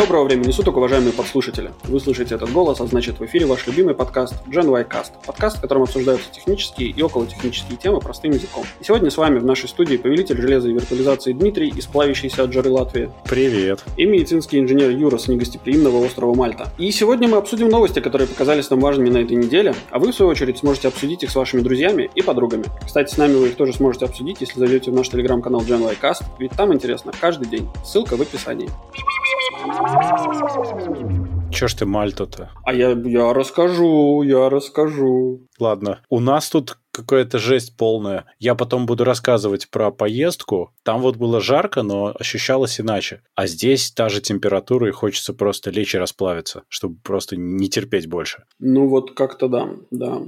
Доброго времени суток, уважаемые подслушатели. Вы слышите этот голос, а значит в эфире ваш любимый подкаст Gen y Cast. Подкаст, в котором обсуждаются технические и околотехнические темы простым языком. И сегодня с вами в нашей студии повелитель железа и виртуализации Дмитрий из плавящейся от жары Латвии. Привет. И медицинский инженер Юра с негостеприимного острова Мальта. И сегодня мы обсудим новости, которые показались нам важными на этой неделе, а вы, в свою очередь, сможете обсудить их с вашими друзьями и подругами. Кстати, с нами вы их тоже сможете обсудить, если зайдете в наш телеграм-канал Gen y Cast, ведь там интересно каждый день. Ссылка в описании. Чё ж ты Мальту-то? А я, я расскажу, я расскажу. Ладно, у нас тут какая-то жесть полная. Я потом буду рассказывать про поездку. Там вот было жарко, но ощущалось иначе. А здесь та же температура, и хочется просто лечь и расплавиться, чтобы просто не терпеть больше. Ну вот как-то да, да.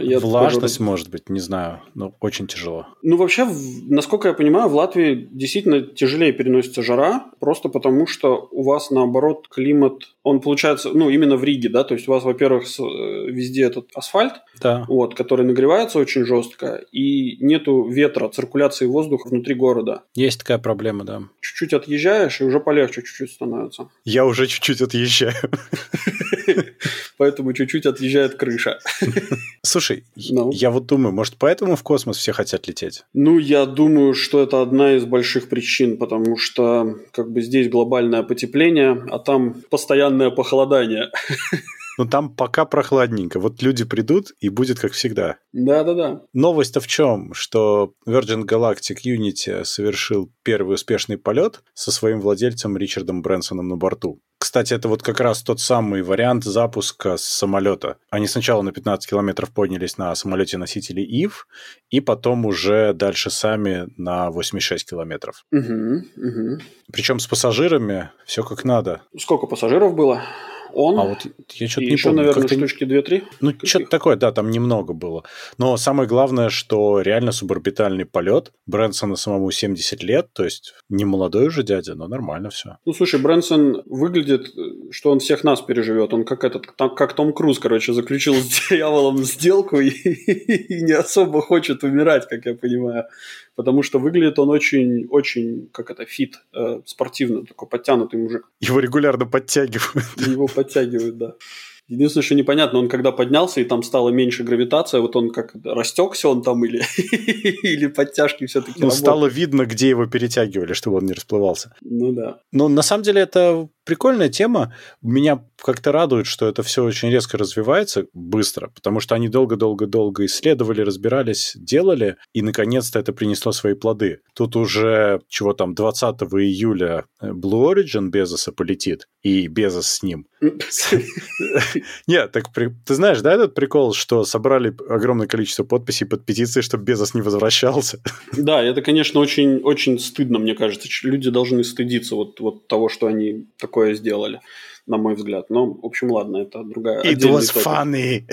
Я Влажность, тоже... может быть, не знаю, но очень тяжело. Ну вообще, насколько я понимаю, в Латвии действительно тяжелее переносится жара, просто потому что у вас наоборот климат, он получается, ну именно в Риге, да, то есть у вас, во-первых, э, везде этот асфальт, да. вот, который нагревается очень жестко, и нету ветра, циркуляции воздуха внутри города. Есть такая проблема, да. Чуть-чуть отъезжаешь, и уже полегче чуть-чуть становится. Я уже чуть-чуть отъезжаю. Поэтому чуть-чуть отъезжает крыша. Слушай, ну. я вот думаю, может, поэтому в космос все хотят лететь? Ну, я думаю, что это одна из больших причин, потому что как бы здесь глобальное потепление, а там постоянное похолодание. Но там пока прохладненько. Вот люди придут, и будет как всегда. Да-да-да. Новость-то в чем? Что Virgin Galactic Unity совершил первый успешный полет со своим владельцем Ричардом Брэнсоном на борту. Кстати, это вот как раз тот самый вариант запуска с самолета. Они сначала на 15 километров поднялись на самолете-носителе ИВ, и потом уже дальше сами на 86 километров. Угу, угу. Причем с пассажирами все как надо. Сколько пассажиров было? Он. А вот я что-то не еще, помню. наверное, штучки 2-3. Ну, что-то такое, да, там немного было. Но самое главное, что реально суборбитальный полет. Брэнсону самому 70 лет, то есть не молодой уже дядя, но нормально все. Ну, слушай, Брэнсон выглядит, что он всех нас переживет. Он как этот, как Том Круз, короче, заключил с дьяволом сделку и, и не особо хочет умирать, как я понимаю потому что выглядит он очень, очень, как это, фит, э, спортивно, такой подтянутый мужик. Его регулярно подтягивают. Его подтягивают, да. Единственное, что непонятно, он когда поднялся и там стало меньше гравитация, вот он как растекся он там или, или подтяжки все-таки Ну, стало видно, где его перетягивали, чтобы он не расплывался. Ну да. Но на самом деле это прикольная тема. Меня как-то радует, что это все очень резко развивается, быстро, потому что они долго-долго-долго исследовали, разбирались, делали, и наконец-то это принесло свои плоды. Тут уже, чего там, 20 июля Blue Origin Безоса полетит, и Безос с ним. Нет, так ты знаешь, да, этот прикол, что собрали огромное количество подписей под петицией, чтобы Безос не возвращался? Да, это, конечно, очень, очень стыдно, мне кажется. Люди должны стыдиться вот, вот того, что они такое сделали на мой взгляд. Но, в общем, ладно, это другая... It was topic. funny.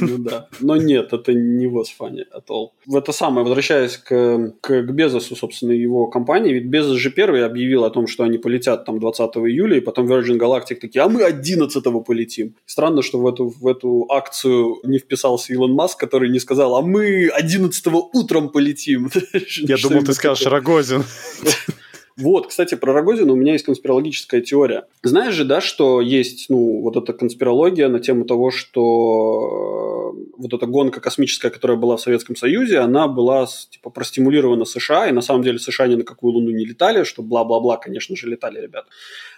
Ну да. Но нет, это не was funny at all. В это самое, возвращаясь к, к, к Безосу, собственно, его компании, ведь Безос же первый объявил о том, что они полетят там 20 июля, и потом Virgin Galactic такие, а мы 11 полетим. Странно, что в эту, в эту акцию не вписался Илон Маск, который не сказал, а мы 11 утром полетим. Я думал, ты скажешь Рогозин. Вот, кстати, про Рогозина у меня есть конспирологическая теория. Знаешь же, да, что есть, ну, вот эта конспирология на тему того, что э, вот эта гонка космическая, которая была в Советском Союзе, она была, типа, простимулирована США, и на самом деле США ни на какую Луну не летали, что бла-бла-бла, конечно же, летали, ребят.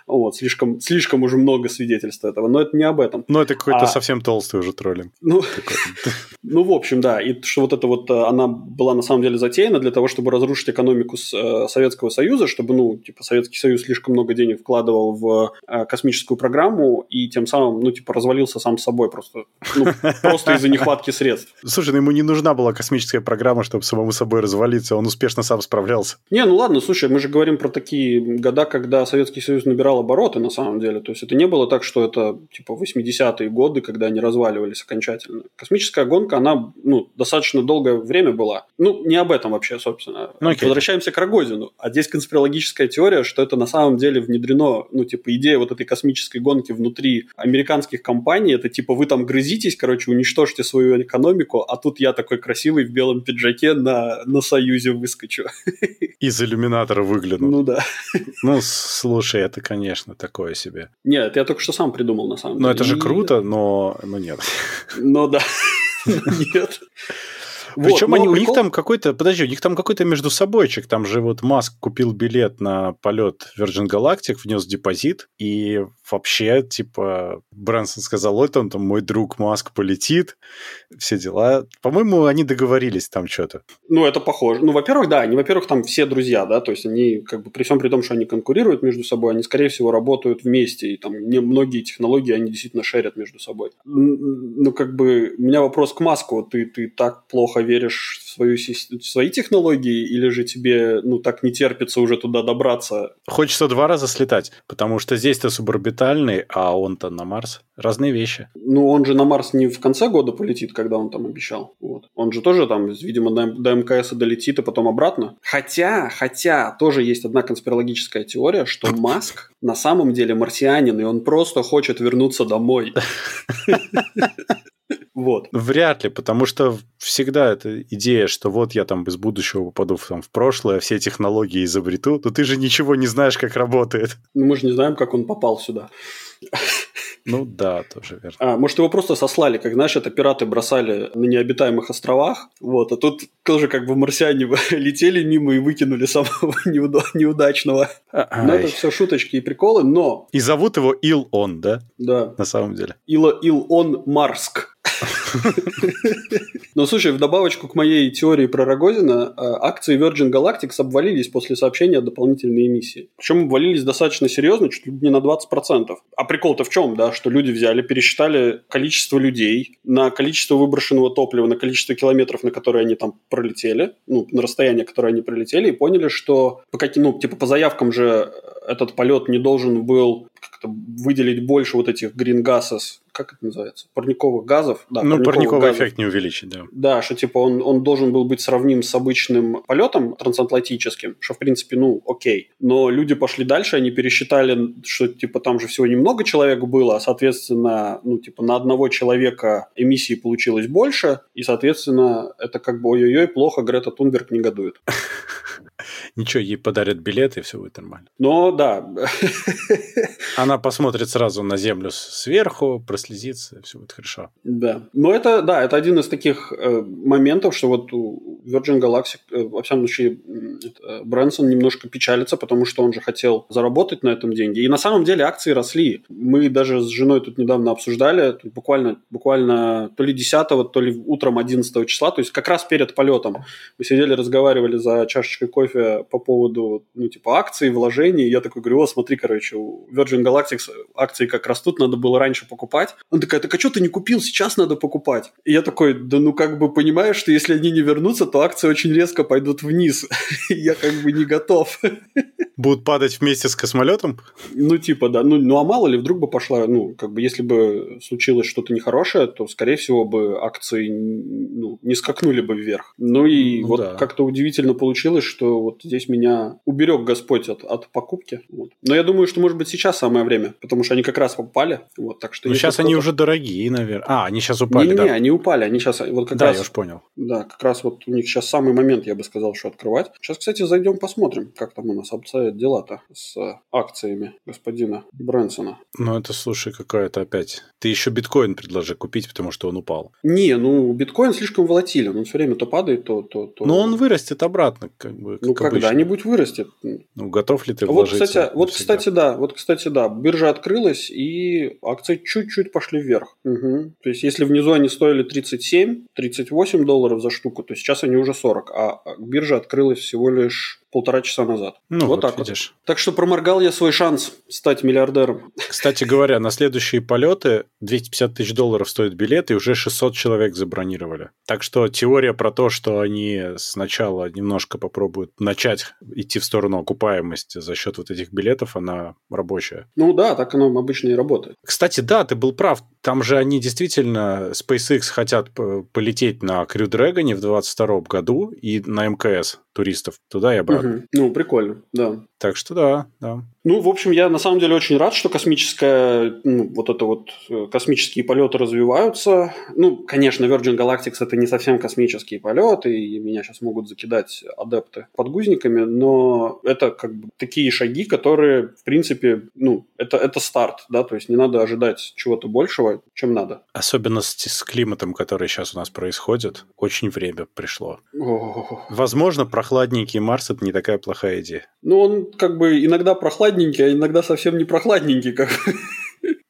Вот, слишком, слишком уже много свидетельств этого, но это не об этом. Ну, это какой-то а... совсем толстый уже троллинг. Ну, ну, в общем, да. И что вот это вот, э, она была на самом деле затеяна для того, чтобы разрушить экономику э, Советского Союза, чтобы, ну, типа, Советский Союз слишком много денег вкладывал в э, космическую программу и тем самым, ну, типа, развалился сам собой просто. Ну, просто из-за нехватки средств. Слушай, ну ему не нужна была космическая программа, чтобы самому собой развалиться, он успешно сам справлялся. Не, ну ладно, слушай, мы же говорим про такие года, когда Советский Союз набирал обороты на самом деле. То есть это не было так, что это типа 80-е годы, когда они разваливались окончательно. Космическая гонка, она ну, достаточно долгое время была. Ну, не об этом вообще, собственно. Ну, окей. Возвращаемся к Рогозину. А здесь конспирологическая теория, что это на самом деле внедрено, ну, типа, идея вот этой космической гонки внутри американских компаний, это типа вы там грызитесь, короче, уничтожьте свою экономику, а тут я такой красивый в белом пиджаке на, на Союзе выскочу. Из иллюминатора выгляну. Ну да. Ну, слушай, это, конечно конечно, такое себе. Нет, я только что сам придумал, на самом ну, деле. Ну, это же круто, но, но нет. Ну, да. Нет. Причем вот, они, прикол... у них там какой-то, подожди, у них там какой-то между собойчик, там же вот Маск купил билет на полет Virgin Galactic, внес депозит, и вообще, типа, Брэнсон сказал, вот он там, мой друг Маск полетит, все дела. По-моему, они договорились там что-то. Ну, это похоже. Ну, во-первых, да, они, во-первых, там все друзья, да, то есть они, как бы, при всем при том, что они конкурируют между собой, они, скорее всего, работают вместе, и там не, многие технологии они действительно шерят между собой. Ну, как бы, у меня вопрос к Маску, ты, ты так плохо веришь свою, свои технологии, или же тебе, ну, так не терпится уже туда добраться? Хочется два раза слетать, потому что здесь-то суборбитальный, а он-то на Марс. Разные вещи. Ну, он же на Марс не в конце года полетит, когда он там обещал. Вот. Он же тоже там, видимо, до, до МКС долетит и потом обратно. Хотя, хотя, тоже есть одна конспирологическая теория, что Маск на самом деле марсианин, и он просто хочет вернуться домой. Вот. Вряд ли, потому что всегда эта идея, что вот я там из будущего попаду в, там, в прошлое, все технологии изобрету, но ты же ничего не знаешь, как работает. Ну, мы же не знаем, как он попал сюда. Ну да, тоже верно. А, может, его просто сослали, как, знаешь, это пираты бросали на необитаемых островах, вот, а тут тоже как бы марсиане летели мимо и выкинули самого неуда- неудачного. Ай. Но это все шуточки и приколы, но... И зовут его Ил-Он, да? Да. На самом деле. Ила Ил-Он Марск. Но слушай, в добавочку к моей теории про Рогозина, а, акции Virgin Galactic обвалились после сообщения о дополнительной эмиссии. Причем обвалились достаточно серьезно, чуть ли не на 20%. А прикол-то в чем, да, что люди взяли, пересчитали количество людей на количество выброшенного топлива, на количество километров, на которые они там пролетели, ну, на расстояние, которое они пролетели, и поняли, что по каким, ну, типа по заявкам же этот полет не должен был выделить больше вот этих gases, как это называется, парниковых газов. Да, ну, парниковый газов. эффект не увеличить, да. Да, что типа он, он должен был быть сравним с обычным полетом трансатлантическим, что в принципе, ну, окей. Но люди пошли дальше, они пересчитали, что типа там же всего немного человек было, а соответственно, ну, типа на одного человека эмиссии получилось больше, и, соответственно, это как бы ой-ой-ой, плохо, Грета Тунберг негодует. Ничего, ей подарят билеты, и все будет нормально. Но да. Она посмотрит сразу на Землю сверху, прослезится, и все будет хорошо. Да. Но это, да, это один из таких э, моментов, что вот у Virgin Galactic, э, во всяком случае, э, Брэнсон немножко печалится, потому что он же хотел заработать на этом деньги. И на самом деле акции росли. Мы даже с женой тут недавно обсуждали, тут буквально, буквально то ли 10 то ли утром 11 числа, то есть как раз перед полетом. Мы сидели, разговаривали за чашечкой кофе по поводу, ну, типа, акций, вложений. Я такой говорю, о, смотри, короче, у Virgin Galactic акции как растут, надо было раньше покупать. Он такая, так а что ты не купил, сейчас надо покупать. И я такой, да ну как бы понимаешь, что если они не вернутся, то акции очень резко пойдут вниз. я как бы не готов. Будут падать вместе с космолетом? Ну, типа, да. Ну, ну, а мало ли, вдруг бы пошла, ну, как бы, если бы случилось что-то нехорошее, то, скорее всего, бы акции ну, не скакнули бы вверх. Ну, и ну, вот да. как-то удивительно получилось, что вот здесь меня уберег Господь от, от покупки. Вот. Но я думаю, что, может быть, сейчас самое время, потому что они как раз попали. Вот, так что Но сейчас они уже дорогие, наверное. А, они сейчас упали, Не-не-не, да? они упали. Они сейчас вот как да, раз... я уж понял. Да, как раз вот у них сейчас самый момент, я бы сказал, что открывать. Сейчас, кстати, зайдем посмотрим, как там у нас обстоят дела-то с акциями господина Брэнсона. Ну, это, слушай, какая-то опять... Ты еще биткоин предложи купить, потому что он упал. Не, ну, биткоин слишком волатилен. Он все время то падает, то... то, то... Но он вырастет обратно, как бы, как Ну, когда-нибудь вырастет. Ну, готов ли ты вот, кстати, вот, кстати, да, вот, кстати, да, биржа открылась, и акции чуть-чуть пошли вверх. Угу. То есть, если внизу они стоили 37, 38 долларов за штуку, то сейчас они уже 40, а биржа открылась всего лишь полтора часа назад. Ну, вот, вот так видишь. Вот. Так что проморгал я свой шанс стать миллиардером. Кстати говоря, на следующие полеты 250 тысяч долларов стоит билет, и уже 600 человек забронировали. Так что теория про то, что они сначала немножко попробуют начать идти в сторону окупаемости за счет вот этих билетов, она рабочая. Ну да, так оно обычно и работает. Кстати, да, ты был прав. там же они действительно, SpaceX хотят полететь на Crew Dragon в 2022 году и на МКС туристов туда и обратно. Угу. Ну, прикольно, да. Так что да, да. Ну, в общем, я на самом деле очень рад, что космическая, ну, вот это вот э, космические полеты развиваются. Ну, конечно, Virgin Galactic это не совсем космические полеты, и меня сейчас могут закидать адепты подгузниками, но это как бы такие шаги, которые, в принципе, ну, это, это старт, да, то есть не надо ожидать чего-то большего, чем надо. Особенно с, с климатом, который сейчас у нас происходит, очень время пришло. О-о-о. Возможно, прохладненький Марс – это не такая плохая идея. Ну, он как бы иногда прохладненький, а иногда совсем не прохладненький. Как...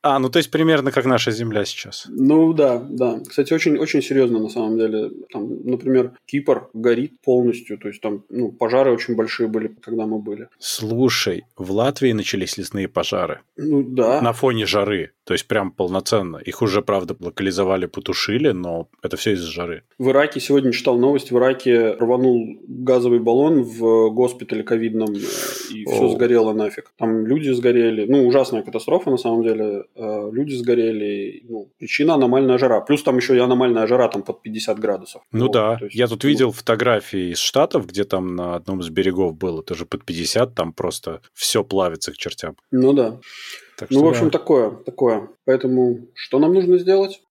А, ну то есть примерно как наша Земля сейчас. Ну да, да. Кстати, очень, очень серьезно на самом деле. Там, например, Кипр горит полностью, то есть там ну, пожары очень большие были, когда мы были. Слушай, в Латвии начались лесные пожары. Ну да. На фоне жары. То есть прям полноценно. Их уже, правда, локализовали, потушили, но это все из-за жары. В Ираке сегодня читал новость, в Ираке рванул газовый баллон в госпитале ковидном, и все сгорело нафиг. Там люди сгорели. Ну, ужасная катастрофа на самом деле. Э, люди сгорели. Ну, причина аномальная жара. Плюс там еще и аномальная жара там под 50 градусов. Ну вот, да. Есть, Я тут ну... видел фотографии из Штатов, где там на одном из берегов было тоже под 50, там просто все плавится к чертям. Ну да. Так ну, в общем, да. такое, такое. Поэтому что нам нужно сделать?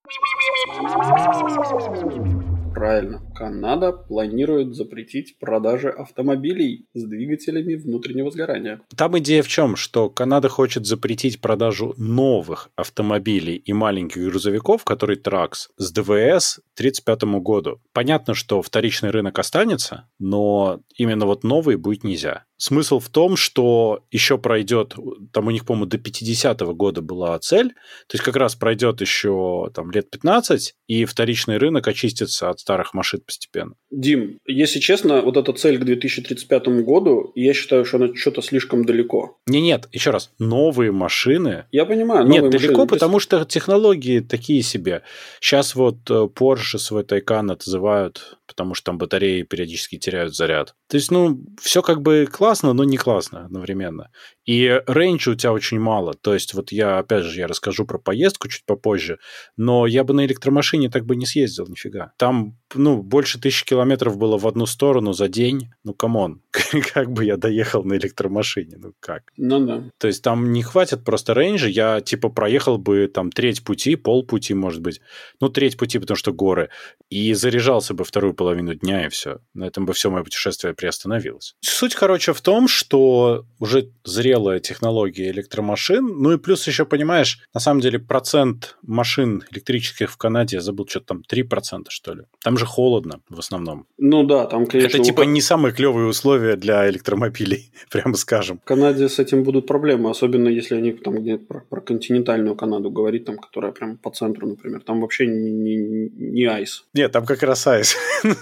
Правильно. Канада планирует запретить продажи автомобилей с двигателями внутреннего сгорания. Там идея в чем? Что Канада хочет запретить продажу новых автомобилей и маленьких грузовиков, которые ТРАКС, с ДВС к 1935 году. Понятно, что вторичный рынок останется, но именно вот новые будет нельзя. Смысл в том, что еще пройдет, там у них, по-моему, до 50-го года была цель, то есть как раз пройдет еще там лет 15, и вторичный рынок очистится от старых машин постепенно. Дим, если честно, вот эта цель к 2035 году, я считаю, что она что-то слишком далеко. Не, нет, еще раз, новые машины. Я понимаю, новые Нет, далеко, машины. потому что технологии такие себе. Сейчас вот э, Porsche свой Taycan отзывают потому что там батареи периодически теряют заряд. То есть, ну, все как бы классно, но не классно одновременно. И range а у тебя очень мало. То есть, вот я, опять же, я расскажу про поездку чуть попозже, но я бы на электромашине так бы не съездил нифига. Там, ну, больше тысячи километров было в одну сторону за день. Ну, come on, как бы я доехал на электромашине? Ну, как? Ну, да. То есть, там не хватит просто range а. Я, типа, проехал бы там треть пути, пол пути, может быть. Ну, треть пути, потому что горы. И заряжался бы вторую половину дня, и все. На этом бы все мое путешествие приостановилось. Суть, короче, в том, что уже зрелая технология электромашин, ну и плюс еще, понимаешь, на самом деле процент машин электрических в Канаде, я забыл, что там 3%, что ли. Там же холодно в основном. Ну да, там, конечно... Это типа не самые клевые условия для электромобилей, прямо скажем. В Канаде с этим будут проблемы, особенно если они там где про, про континентальную Канаду говорить, там, которая прям по центру, например. Там вообще не, не, не айс. Нет, там как раз айс.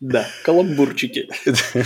Да, каламбурчики.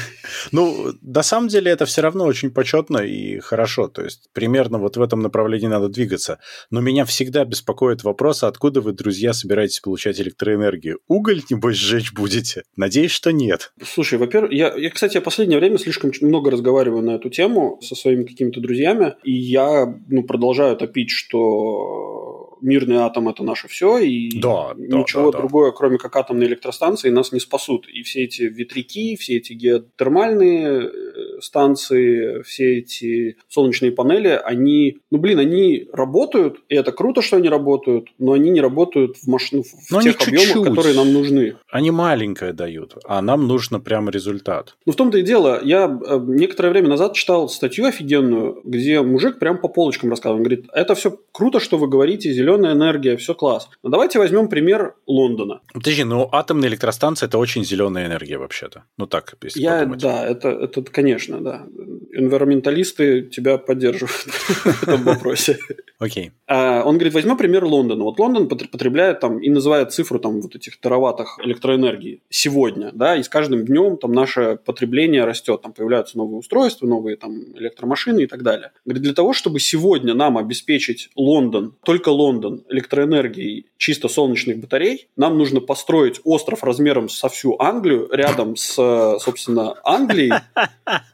Ну, на самом деле это все равно очень почетно и хорошо. То есть примерно вот в этом направлении надо двигаться. Но меня всегда беспокоит вопрос, откуда вы, друзья, собираетесь получать электроэнергию? Уголь, небось, сжечь будете? Надеюсь, что нет. Слушай, во-первых, я, я, кстати, в последнее время слишком много разговариваю на эту тему со своими какими-то друзьями, и я ну, продолжаю топить, что мирный атом это наше все, и да, ничего да, другое, да. кроме как атомные электростанции, нас не спасут. И все эти ветряки, все эти геотермальные э, станции, все эти солнечные панели, они, ну блин, они работают, и это круто, что они работают, но они не работают в, маш... в но тех объемах, чуть-чуть. которые нам нужны. Они маленькое дают, а нам нужно прям результат. Ну в том-то и дело, я э, некоторое время назад читал статью офигенную, где мужик прям по полочкам рассказывал, он говорит, это все круто, что вы говорите, зеленая энергия, все класс. Но давайте возьмем пример Лондона. Подожди, ну атомная электростанция это очень зеленая энергия вообще-то. Ну так, если Я, подумать. Да, это, это конечно, да. Энвиронменталисты тебя поддерживают в этом вопросе. Окей. А, он говорит, возьмем пример Лондона. Вот Лондон потребляет там и называет цифру там вот этих тераваттах электроэнергии сегодня, да, и с каждым днем там наше потребление растет, там появляются новые устройства, новые там электромашины и так далее. Говорит, для того, чтобы сегодня нам обеспечить Лондон, только Лондон электроэнергией чисто солнечных батарей, нам нужно построить остров размером со всю Англию рядом с, собственно, Англией,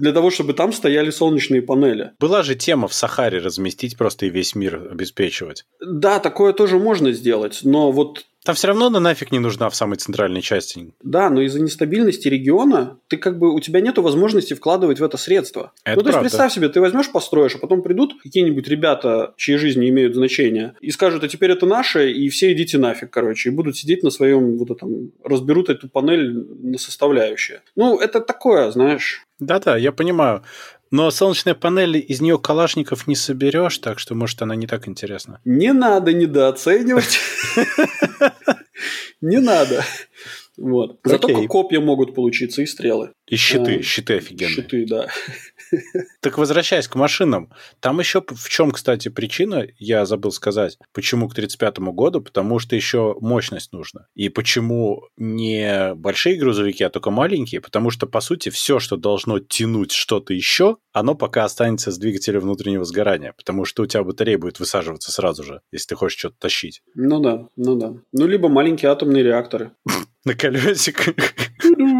для того, чтобы там стояли солнечные панели. Была же тема в Сахаре разместить просто и весь мир обеспечивать. Да, такое тоже можно сделать, но вот там все равно она нафиг не нужна в самой центральной части. Да, но из-за нестабильности региона ты как бы у тебя нет возможности вкладывать в это средства. Это ну, то есть правда. представь себе, ты возьмешь, построишь, а потом придут какие-нибудь ребята, чьи жизни имеют значение, и скажут, а теперь это наше, и все идите нафиг, короче, и будут сидеть на своем вот этом, разберут эту панель на составляющие. Ну, это такое, знаешь. Да-да, я понимаю. Но солнечная панель, из нее калашников не соберешь, так что, может, она не так интересна. Не надо недооценивать. Не надо. Вот. Зато Окей. копья могут получиться и стрелы. И щиты, А, щиты офигенные. Щиты, да. Так возвращаясь к машинам, там еще в чем, кстати, причина, я забыл сказать, почему к 35 году, потому что еще мощность нужна. И почему не большие грузовики, а только маленькие, потому что, по сути, все, что должно тянуть что-то еще, оно пока останется с двигателем внутреннего сгорания, потому что у тебя батарея будет высаживаться сразу же, если ты хочешь что-то тащить. Ну да, ну да. Ну, либо маленькие атомные реакторы. На колесиках.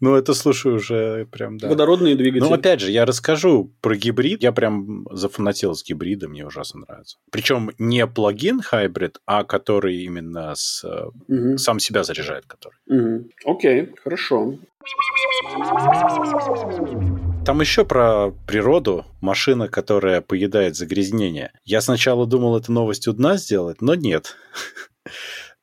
Ну, это, слушай, уже прям, да. Водородные двигатели. Ну, опять же, я расскажу про гибрид. Я прям зафанател с гибридом, мне ужасно нравится. Причем не плагин хайбрид, а который именно с, Мгм, сам себя заряжает, который. мгм. Окей, хорошо. Там еще про природу. Машина, которая поедает загрязнение. Я сначала думал, это новость у дна сделать, но нет.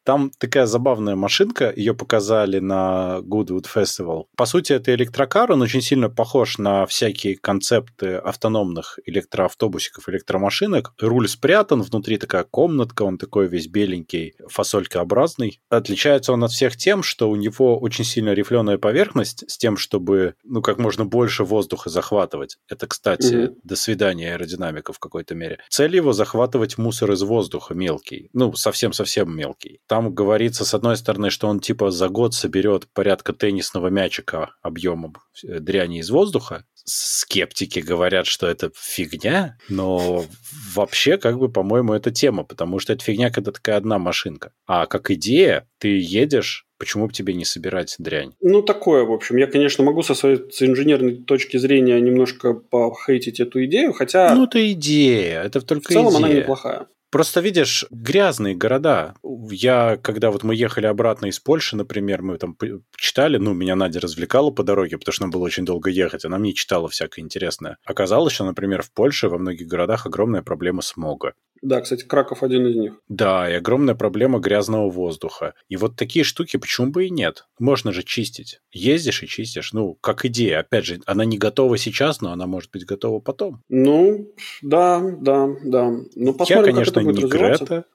Там такая забавная машинка, ее показали на Goodwood Festival. По сути, это электрокар, он очень сильно похож на всякие концепты автономных электроавтобусиков, электромашинок. Руль спрятан, внутри такая комнатка, он такой весь беленький, фасолькообразный. Отличается он от всех тем, что у него очень сильно рифленая поверхность с тем, чтобы, ну, как можно больше воздуха захватывать. Это, кстати, Мгм. до свидания аэродинамика в какой-то мере. Цель его захватывать мусор из воздуха мелкий, ну, совсем-совсем мелкий. Там говорится, с одной стороны, что он типа за год соберет порядка теннисного мячика объемом э, дряни из воздуха. Скептики говорят, что это фигня, но вообще, как бы, по-моему, это тема, потому что это фигня, когда такая одна машинка. А как идея, ты едешь, почему бы тебе не собирать дрянь? Ну, такое, в общем. Я, конечно, могу со своей с инженерной точки зрения немножко похейтить эту идею, хотя Ну, это идея, это в только целом идея. она неплохая. Просто видишь, грязные города. Я, когда вот мы ехали обратно из Польши, например, мы там читали, ну, меня Надя развлекала по дороге, потому что нам было очень долго ехать, она мне читала всякое интересное. Оказалось, что, например, в Польше во многих городах огромная проблема смога. Да, кстати, Краков один из них. Да, и огромная проблема грязного воздуха. И вот такие штуки почему бы и нет? Можно же чистить. Ездишь и чистишь. Ну, как идея. Опять же, она не готова сейчас, но она может быть готова потом. Ну, да, да, да. Ну, посмотрим, Я, конечно, это будет развиваться. Грета.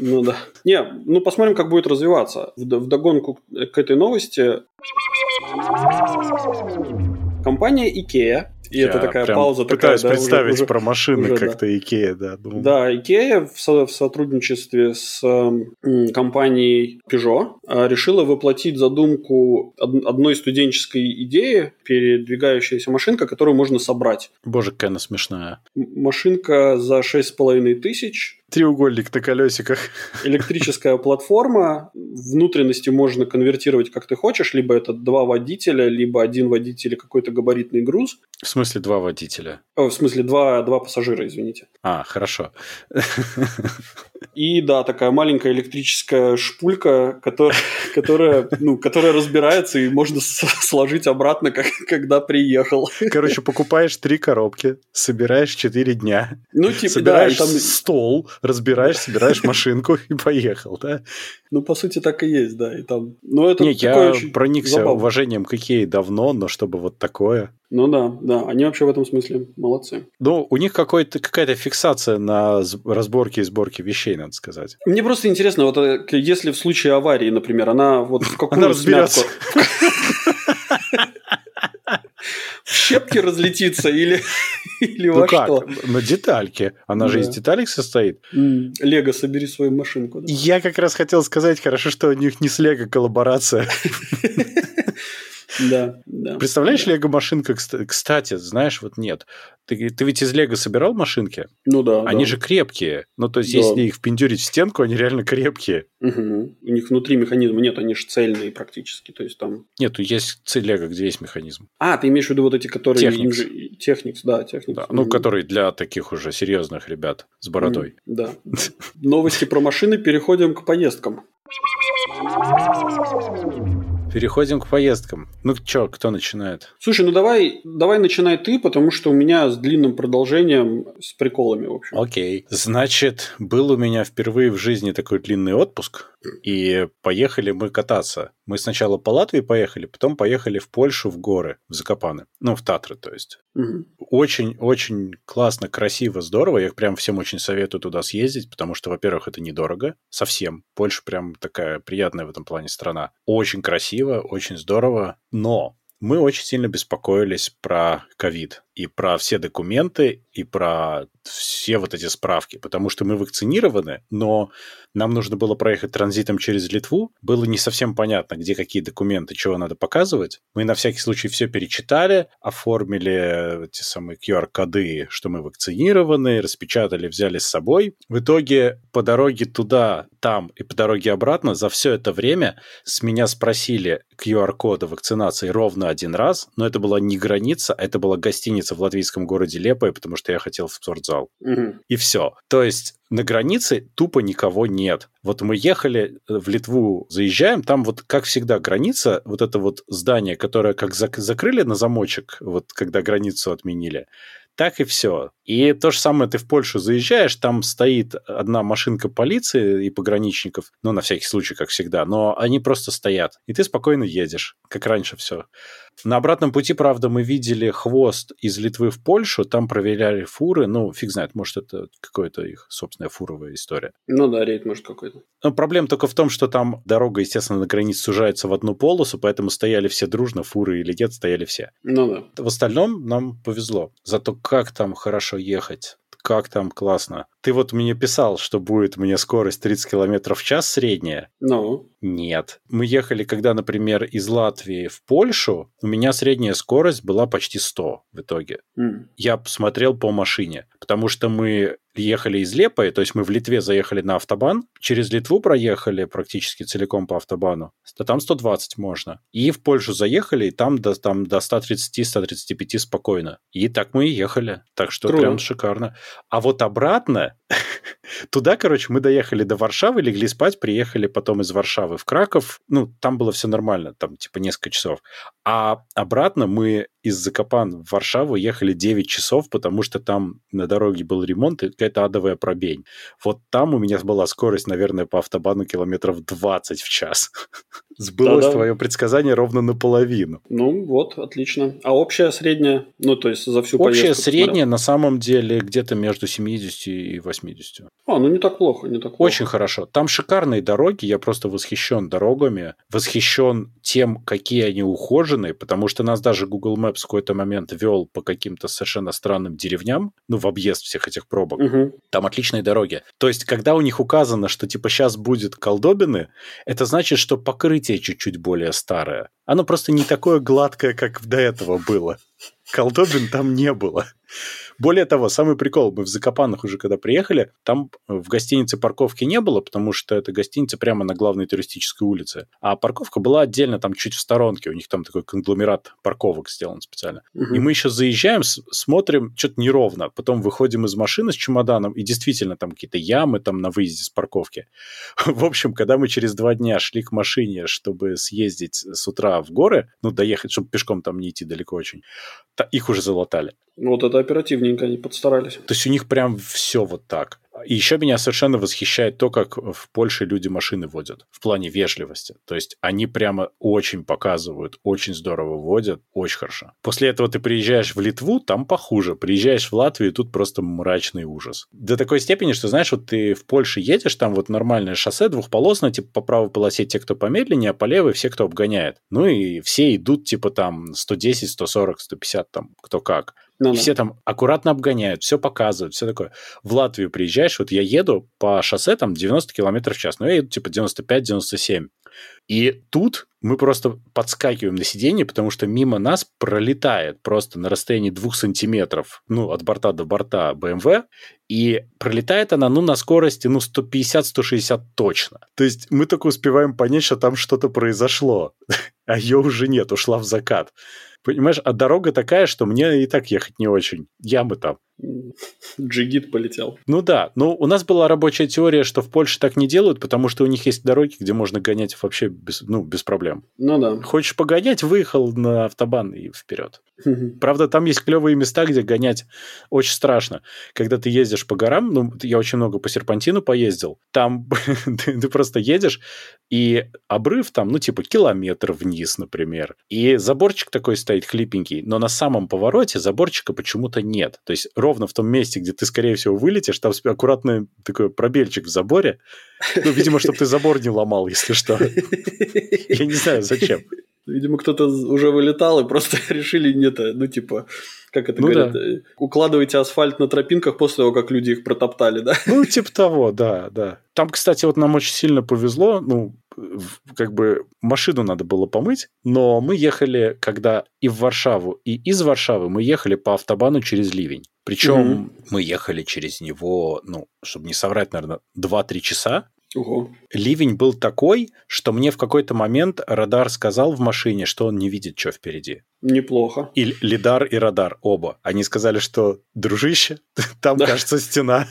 Ну да. Не, ну посмотрим, как будет развиваться. В, в догонку к этой новости компания IKEA, и Я это такая прям пауза пытаюсь такая, да, уже- представить про машины уже, да. как-то Икея, да. думаю. Да, IKEA в, со- в сотрудничестве с м, компанией Peugeot э, решила воплотить задумку од- одной студенческой идеи, передвигающаяся машинка, которую можно собрать. Боже, какая она смешная. Машинка за 6,5 тысяч, Треугольник на колесиках. электрическая платформа, внутренности можно конвертировать как ты хочешь, либо это два водителя, либо один водитель и какой-то габаритный груз. В смысле, два водителя. О, в смысле, два, два пассажира, извините. А, хорошо. И да, такая маленькая электрическая шпулька, которая, которая, ну, которая разбирается и можно сложить обратно, как, когда приехал. Короче, покупаешь три коробки, собираешь четыре дня, Ну, типа, да, собираешь там, стол, разбираешь, собираешь машинку и поехал, да? ну, по сути, так и есть, да, и там, ну, это Не, я проникся забавно. уважением к Икее давно, но чтобы вот такое... Ну да, да, они вообще в этом смысле молодцы. Ну, у них какой-то, какая-то фиксация на разборке и сборке вещей, надо сказать. Мне просто интересно, вот э, если в случае аварии, например, она вот в какую Она разберется. В щепки разлетится или, или Ну во как? что? На детальке. Она же Да. из деталек состоит. Лего, собери свою машинку. да. Я как раз хотел сказать, хорошо, что у них не с Лего коллаборация. Да, да. Представляешь, лего-машинка, кстати, знаешь, вот нет. Ты, ты ведь из лего собирал машинки? Ну да. Они да. же крепкие. Ну, то есть, да. если их впендюрить в стенку, они реально крепкие. Угу. У них внутри механизма нет, они же цельные практически. То есть там. Нет, есть лего, где есть механизм. А, ты имеешь в виду вот эти, которые. Техникс. Же... Техникс, да, техникс. Да, ну, которые для таких уже серьезных ребят с бородой. Да. Новости про машины. Переходим к поездкам. Переходим к поездкам. Ну чё, кто начинает? Слушай, ну давай, давай начинай ты, потому что у меня с длинным продолжением, с приколами, в общем. Окей. Значит, был у меня впервые в жизни такой длинный отпуск, и поехали мы кататься. Мы сначала по Латвии поехали, потом поехали в Польшу в горы, в Закопаны. Ну, в Татры, то есть. Очень-очень угу. классно, красиво, здорово. Я прям всем очень советую туда съездить, потому что, во-первых, это недорого совсем. Польша прям такая приятная в этом плане страна. Очень красиво, очень здорово. Но мы очень сильно беспокоились про ковид и про все документы, и про все вот эти справки, потому что мы вакцинированы, но нам нужно было проехать транзитом через Литву. Было не совсем понятно, где какие документы, чего надо показывать. Мы на всякий случай все перечитали, оформили эти самые QR-коды, что мы вакцинированы, распечатали, взяли с собой. В итоге по дороге туда, там и по дороге обратно за все это время с меня спросили QR-кода вакцинации ровно один раз, но это была не граница, это была гостиница в латвийском городе Лепое, потому что я хотел в спортзал. Угу. И все. То есть на границе тупо никого нет. Вот мы ехали в Литву, заезжаем, там вот, как всегда, граница, вот это вот здание, которое как зак- закрыли на замочек, вот когда границу отменили, так и все. И то же самое ты в Польшу заезжаешь, там стоит одна машинка полиции и пограничников, ну, на всякий случай, как всегда, но они просто стоят, и ты спокойно едешь, как раньше все. На обратном пути, правда, мы видели хвост из Литвы в Польшу, там проверяли фуры, ну, фиг знает, может, это какая-то их собственная фуровая история. Ну да, рейд, может, какой-то. Но проблема только в том, что там дорога, естественно, на границе сужается в одну полосу, поэтому стояли все дружно, фуры или нет, стояли все. Ну да. В остальном нам повезло. Зато как там хорошо ехать как там классно. Ты вот мне писал, что будет мне скорость 30 км в час средняя. Ну? Нет. Мы ехали, когда, например, из Латвии в Польшу, у меня средняя скорость была почти 100 в итоге. Mm. Я посмотрел по машине, потому что мы ехали из Лепой, то есть мы в Литве заехали на автобан, через Литву проехали практически целиком по автобану, то там 120 можно. И в Польшу заехали, и там до, там до 130-135 спокойно. И так мы и ехали. Так что Круто. прям шикарно. А вот обратно, туда, короче, мы доехали до Варшавы, легли спать, приехали потом из Варшавы в Краков. Ну, там было все нормально, там типа несколько часов. А обратно мы из Закопан в Варшаву ехали 9 часов, потому что там на дороге был ремонт и какая-то адовая пробень. Вот там у меня была скорость, наверное, по автобану километров 20 в час. Сбылось Да-да. твое предсказание ровно наполовину. Ну, вот, отлично. А общая средняя? Ну, то есть за всю Общая поездку средняя на самом деле где-то между 70 и 80. А, ну не так плохо, не так плохо. Очень хорошо. Там шикарные дороги, я просто восхищен дорогами, восхищен тем, какие они ухоженные, потому что нас даже Google Maps в какой-то момент вел по каким-то совершенно странным деревням, ну, в объезд всех этих пробок. Мгм. Там отличные дороги. То есть, когда у них указано, что типа сейчас будет колдобины, это значит, что покрытие чуть-чуть более старое. Оно просто не такое гладкое, как до этого было. Колдобин там не было. Более того, самый прикол, мы в Закопанах уже когда приехали, там в гостинице парковки не было, потому что это гостиница прямо на главной туристической улице. А парковка была отдельно там чуть в сторонке, у них там такой конгломерат парковок сделан специально. Мгм. И мы еще заезжаем, смотрим, что-то неровно. Потом выходим из машины с чемоданом, и действительно там какие-то ямы там на выезде с парковки. В общем, когда мы через два дня шли к машине, чтобы съездить с утра в горы, ну, доехать, чтобы пешком там не идти далеко очень, их уже залатали. Ну, Вот это оперативненько они подстарались. То есть у них прям все вот так. И еще меня совершенно восхищает то, как в Польше люди машины водят в плане вежливости. То есть они прямо очень показывают, очень здорово водят, очень хорошо. После этого ты приезжаешь в Литву, там похуже. Приезжаешь в Латвию, тут просто мрачный ужас. До такой степени, что, знаешь, вот ты в Польше едешь, там вот нормальное шоссе двухполосное, типа по правой полосе те, кто помедленнее, а по левой все, кто обгоняет. Ну и все идут типа там 110, 140, 150 там, кто как. Ну, И все там аккуратно обгоняют, все показывают, все такое. В Латвию приезжаешь, вот я еду по шоссе там 90 км в час, но я еду типа 95-97. И тут мы просто подскакиваем на сиденье, потому что мимо нас пролетает просто на расстоянии двух сантиметров, ну, от борта до борта BMW, и пролетает она, ну, на скорости, ну, 150-160 точно. То есть мы только успеваем понять, что там что-то произошло, а ее уже нет, ушла в закат. Понимаешь, а дорога такая, что мне и так ехать не очень. Ямы там. Джигит полетел. Ну да, но у нас была рабочая теория, что в Польше так не делают, потому что у них есть дороги, где можно гонять вообще без, ну, без проблем. Ну да. Хочешь погонять, выехал на автобан и вперед. Правда, там есть клевые места, где гонять очень страшно. Когда ты ездишь по горам, ну, я очень много по серпантину поездил, там ты, ты просто едешь, и обрыв там, ну, типа километр вниз, например. И заборчик такой стоит хлипенький, но на самом повороте заборчика почему-то нет. То есть ровно в том месте, где ты, скорее всего, вылетишь, там аккуратный такой пробельчик в заборе. Ну, видимо, чтобы ты забор не ломал, если что. Я не знаю, зачем. Видимо, кто-то уже вылетал и просто решили не это, ну, типа, как это ну, говорят, да. Э, укладывайте асфальт на тропинках после того, как люди их протоптали, да? Ну, типа того, да, да. Там, кстати, вот нам очень сильно повезло, ну, как бы машину надо было помыть, но мы ехали, когда и в Варшаву, и из Варшавы мы ехали по автобану через ливень. Причем угу. мы ехали через него, ну, чтобы не соврать, наверное, 2-3 часа. Ого. Ливень был такой, что мне в какой-то момент радар сказал в машине, что он не видит, что впереди. Неплохо. И лидар, и радар оба. Они сказали, что, дружище, там, да. кажется, стена.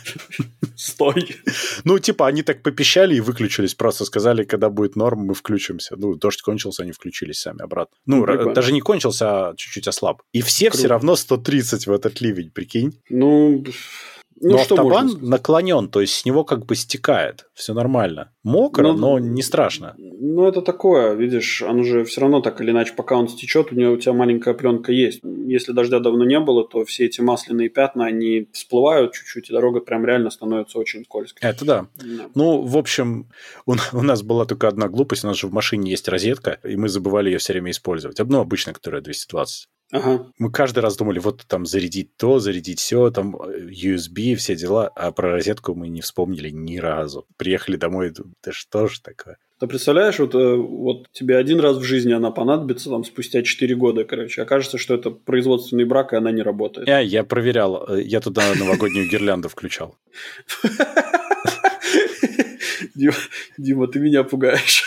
Стой. Ну, типа, они так попищали и выключились. Просто сказали, когда будет норм, мы включимся. Ну, дождь кончился, они включились сами обратно. Ну, ну даже не кончился, а чуть-чуть ослаб. И все Круто. все равно 130 в этот ливень, прикинь. Ну, ну, но что автобан наклонен, то есть с него как бы стекает. Все нормально. Мокро, ну, но не страшно. Ну, это такое, видишь, он уже все равно так или иначе, пока он стечет, у него у тебя маленькая пленка есть. Если дождя давно не было, то все эти масляные пятна, они всплывают чуть-чуть, и дорога прям реально становится очень скользкой. Это да. да. Ну, в общем, у, у нас была только одна глупость, у нас же в машине есть розетка, и мы забывали ее все время использовать. Одну обычно, которая 220. Ага. Мы каждый раз думали, вот там зарядить то, зарядить все, там э, USB, все дела, а про розетку мы не вспомнили ни разу. Приехали домой, да что ж такое. Ты представляешь, вот, э, вот тебе один раз в жизни она понадобится, там, спустя 4 года, короче. Окажется, что это производственный брак, и она не работает. Я, я проверял, э, я туда новогоднюю гирлянду включал. Дима, ты меня пугаешь.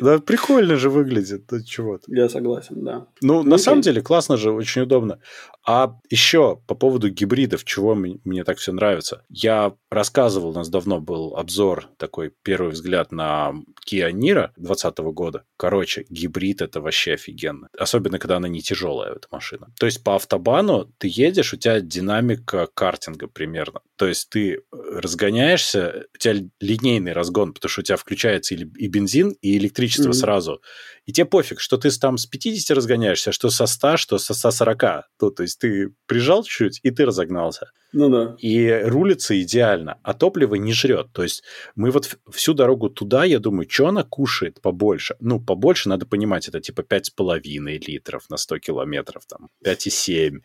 Да прикольно же выглядит, тут чего-то. Я согласен, да. Ну, на самом деле, классно же, очень удобно. А еще по поводу гибридов, чего мне так все нравится. Я рассказывал, у нас давно был обзор, такой первый взгляд на Kia Niro 2020 года. Короче, гибрид это вообще офигенно. Особенно, когда она не тяжелая, эта машина. То есть по автобану ты едешь, у тебя динамика картинга примерно. То есть ты разгоняешься, у тебя линейный разгон, потому что у тебя включается и бензин, и электричество mm-hmm. сразу. И тебе пофиг, что ты там с 50 разгоняешься, что со 100, что со 140. То, то есть ты прижал чуть, и ты разогнался. Ну да. И рулится идеально, а топливо не жрет. То есть мы вот всю дорогу туда, я думаю, что она кушает побольше? Ну, побольше надо понимать, это типа 5,5 литров на 100 километров, там, 5,7.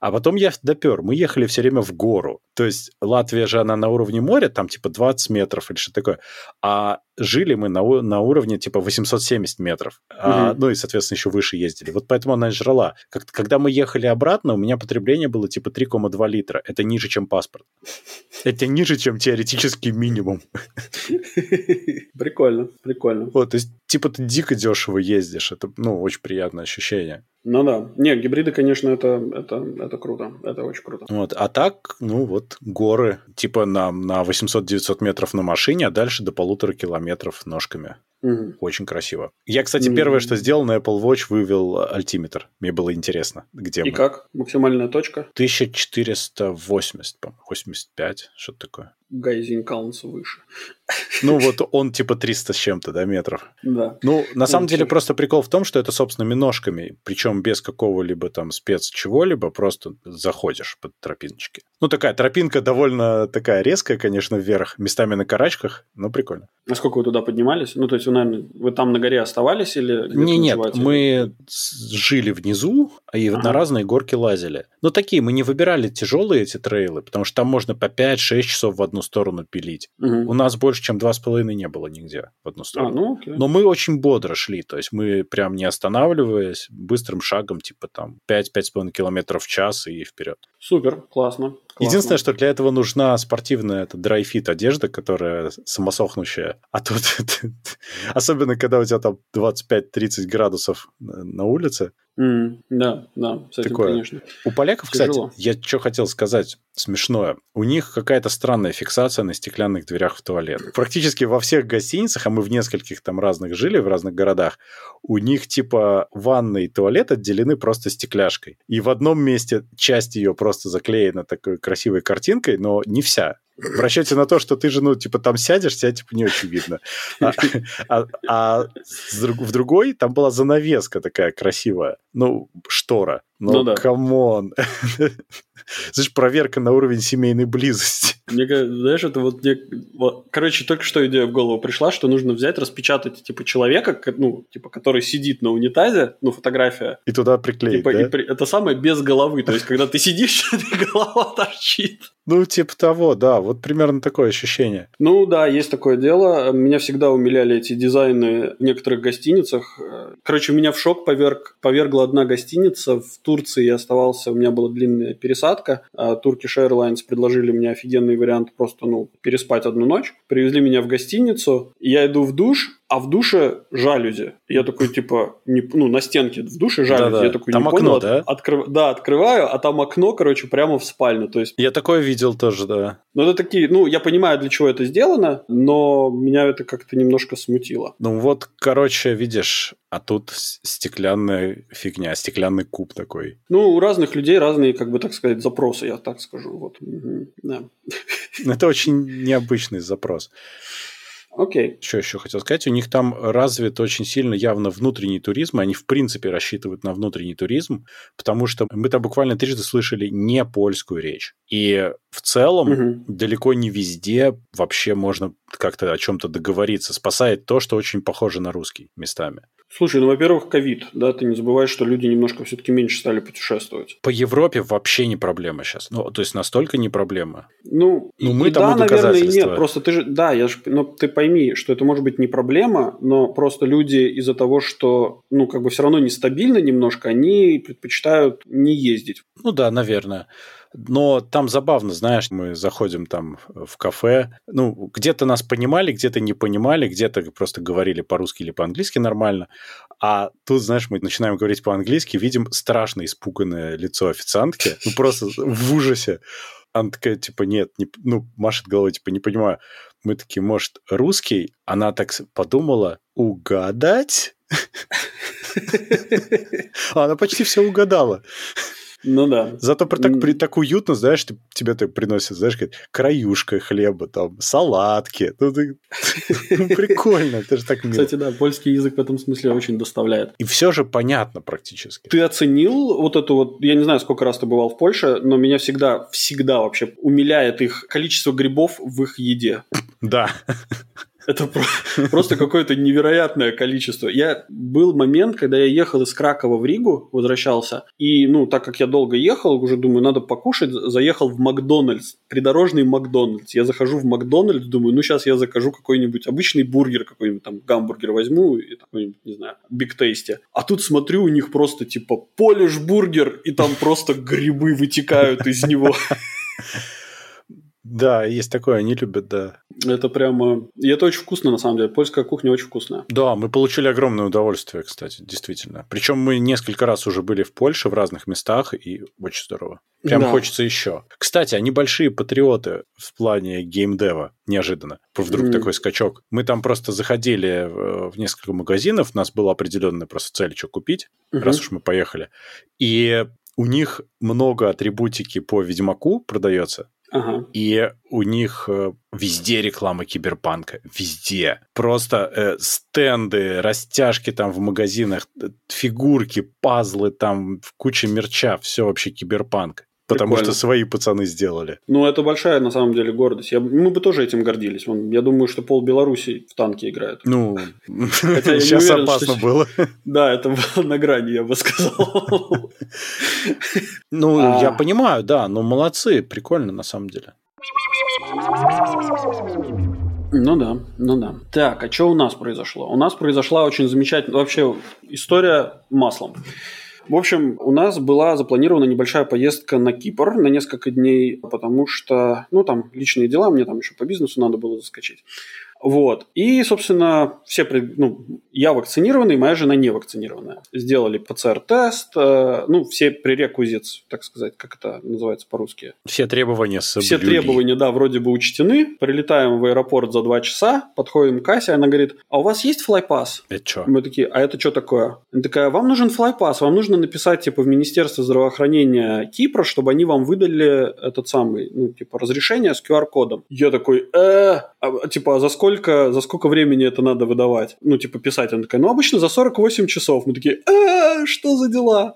А потом я допер. Мы ехали все время в гору. То есть Латвия же, она на уровне моря, там типа 20 метров или что такое. А жили мы на, на уровне типа 870 метров. Mm-hmm. А, ну и, соответственно, еще выше ездили. Вот поэтому она жрала. Как, когда мы ехали обратно, у меня потребление было типа 3,2 литра. Это ниже, чем паспорт. Это ниже, чем теоретический минимум. Прикольно, прикольно. Вот, то есть, типа, ты дико дешево ездишь. Это, ну, очень приятное ощущение. Ну да. Не, гибриды, конечно, это, это, это круто. Это очень круто. Вот. А так, ну вот, горы. Типа на, на 800-900 метров на машине, а дальше до полутора километров ножками. Угу. Очень красиво. Я, кстати, первое, что сделал, на Apple Watch вывел альтиметр. Мне было интересно, где И мы. как? Максимальная точка? 1480, по 85, что-то такое. Гайзин Каунс выше. Ну, вот он типа 300 с чем-то, да, метров. Да. Ну, на самом деле, просто прикол в том, что это, собственно, ножками, причем без какого-либо там спец чего-либо, просто заходишь под тропиночки. Ну, такая тропинка довольно такая резкая, конечно, вверх, местами на карачках, но прикольно. А сколько вы туда поднимались? Ну, то есть, вы, наверное, вы там на горе оставались или... Не, нет, мы жили внизу и ага. на разные горки лазили. Но такие, мы не выбирали тяжелые эти трейлы, потому что там можно по 5-6 часов в одну одну сторону пилить. Мгм. У нас больше, чем два с половиной не было нигде в одну А, сторону. ну окей. Но мы очень бодро шли, то есть мы прям не останавливаясь, быстрым шагом, типа там 5-5,5 километров в час и вперед. Супер, классно. классно. Единственное, что для этого нужна спортивная это драйфит одежда, которая самосохнущая. А тут, особенно когда у тебя там 25-30 градусов на улице. М, Да, да, с этим, Такое. конечно. У поляков, Тяжело. кстати, я что хотел сказать смешное. У них какая-то странная фиксация на стеклянных дверях в туалет. Практически во всех гостиницах, а мы в нескольких там разных жили, в разных городах, у них типа ванны и туалет отделены просто стекляшкой. И в одном месте часть ее просто заклеена такой красивой картинкой, но не вся. В расчете на то, что ты же, ну, типа, там сядешь, тебя, типа, не очень видно. А, а- а в другой там была занавеска такая красивая. Ну, штора. Ну Ну, да. come on. Знаешь, проверка на уровень семейной близости. Мне кажется, знаешь, это вот, мне- вот, короче, только что идея в голову пришла, что нужно взять, распечатать, типа, человека, ну, типа, который сидит на унитазе, ну, фотография, И туда приклеить, типа, да? и при- это самое без головы, то есть, когда ты сидишь, голова торчит. Ну, типа того, да. Вот примерно такое ощущение. Ну да, есть такое дело. Меня всегда умиляли эти дизайны в некоторых гостиницах. Короче, меня в шок поверг, повергла одна гостиница. В Турции я оставался, у меня была длинная пересадка. А Turkish Airlines предложили мне офигенный вариант просто ну, переспать одну ночь. Привезли меня в гостиницу. Я иду в душ, а в душе жалюзи. Я такой, типа, не, ну, на стенке в душе жалюзи. Да-да. Я такой, Там не окно, понял. да? Открыв- Да, открываю, а там окно, короче, прямо в спальню. То есть Я такое видел тоже, да. ну, это такие, ну, я понимаю, для чего это сделано, но меня это как-то немножко смутило. Ну вот, короче, видишь, а тут стеклянная фигня, стеклянный куб такой. Ну, у разных людей разные, как бы, так сказать, запросы, я так скажу. Вот. Да. Это очень необычный запрос. Окей. Что еще хотел сказать? У них там развит очень сильно явно внутренний туризм. Они, в принципе, рассчитывают на внутренний туризм, потому что мы там буквально трижды слышали не польскую речь. И в целом Мгм. далеко не везде вообще можно как-то о чем-то договориться. Спасает то, что очень похоже на русский местами. Слушай, ну, во-первых, ковид, да, ты не забываешь, что люди немножко все-таки меньше стали путешествовать. По Европе вообще не проблема сейчас. Ну, то есть настолько не проблема. Ну, Ну, мы тому да, наверное, и нет. Просто ты же, да, я же, но ты пойми, что это может быть не проблема, но просто люди из-за того, что, ну, как бы все равно нестабильно немножко, они предпочитают не ездить. Ну да, наверное. Но там забавно, знаешь, мы заходим там в кафе, ну, где-то нас понимали, где-то не понимали, где-то просто говорили по-русски или по-английски нормально, а тут, знаешь, мы начинаем говорить по-английски, видим страшно испуганное лицо официантки, ну, просто в ужасе. Она такая, типа, нет, не, ну, машет головой, типа, не понимаю. Мы такие, может, русский? Она так подумала, угадать? Она почти все угадала. Ну да. Зато про так, при- так уютно, знаешь, ты- тебе так приносят, знаешь, как краюшка хлеба, там, салатки. Ну, ты- ну, прикольно, это же так мило. Кстати, да, польский язык в этом смысле очень доставляет. И все же понятно практически. Ты оценил вот эту вот, я не знаю, сколько раз ты бывал в Польше, но меня всегда, всегда вообще умиляет их количество грибов в их еде. Да. Это про- просто какое-то невероятное количество. Я был момент, когда я ехал из Кракова в Ригу, возвращался, и, ну, так как я долго ехал, уже думаю, надо покушать, заехал в Макдональдс, придорожный Макдональдс. Я захожу в Макдональдс, думаю, ну, сейчас я закажу какой-нибудь обычный бургер, какой-нибудь там гамбургер возьму, и какой-нибудь, не знаю, биг тейсти. А тут смотрю, у них просто типа полиш бургер, и там просто грибы вытекают из него. Да, есть такое, они любят, да. Это прямо... И это очень вкусно, на самом деле. Польская кухня очень вкусная. Да, мы получили огромное удовольствие, кстати, действительно. Причем мы несколько раз уже были в Польше в разных местах, и очень здорово. Прям Да. хочется еще. Кстати, они большие патриоты в плане геймдева, неожиданно. Вдруг Мгм. такой скачок. Мы там просто заходили в, несколько магазинов, у нас была определенная просто цель, что купить, Мгм. раз уж мы поехали. И у них много атрибутики по Ведьмаку продается, И у них э, везде реклама киберпанка. Везде. Просто э, стенды, растяжки там в магазинах, фигурки, пазлы там, куча мерча. Все вообще киберпанк. Потому Прикольно. что свои пацаны сделали. Ну, это большая, на самом деле, гордость. Я, мы бы тоже этим гордились. Вон, Я думаю, что пол Беларуси в танке играет. Ну, Хотя сейчас уверен, опасно что- было. Да, это было на грани, я бы сказал. Ну, А. я понимаю, да, но молодцы, прикольно на самом деле. Ну да, ну да. Так, а что у нас произошло? У нас произошла очень замечательная, вообще история маслом. В общем, у нас была запланирована небольшая поездка на Кипр на несколько дней, потому что, ну, там личные дела, мне там еще по бизнесу надо было заскочить. Вот. И, собственно, все, ну, я вакцинированный, моя жена не вакцинированная. Сделали ПЦР-тест, э, ну, все пререквизиты, так сказать, как это называется по-русски. Все требования соблюли. Все требования, да, вроде бы учтены. Прилетаем в аэропорт за два часа, подходим к кассе, она говорит, а у вас есть флайпас? Это что? Мы такие, а это что такое? Она такая, вам нужен флайпас, вам нужно написать, типа, в Министерство здравоохранения Кипра, чтобы они вам выдали этот самый, ну, типа, разрешение с QR-кодом. Я такой, э, а, типа, а за сколько, за сколько времени это надо выдавать? Ну, типа, писать. Она такая, ну, обычно за 48 часов. Мы такие, э, что за дела?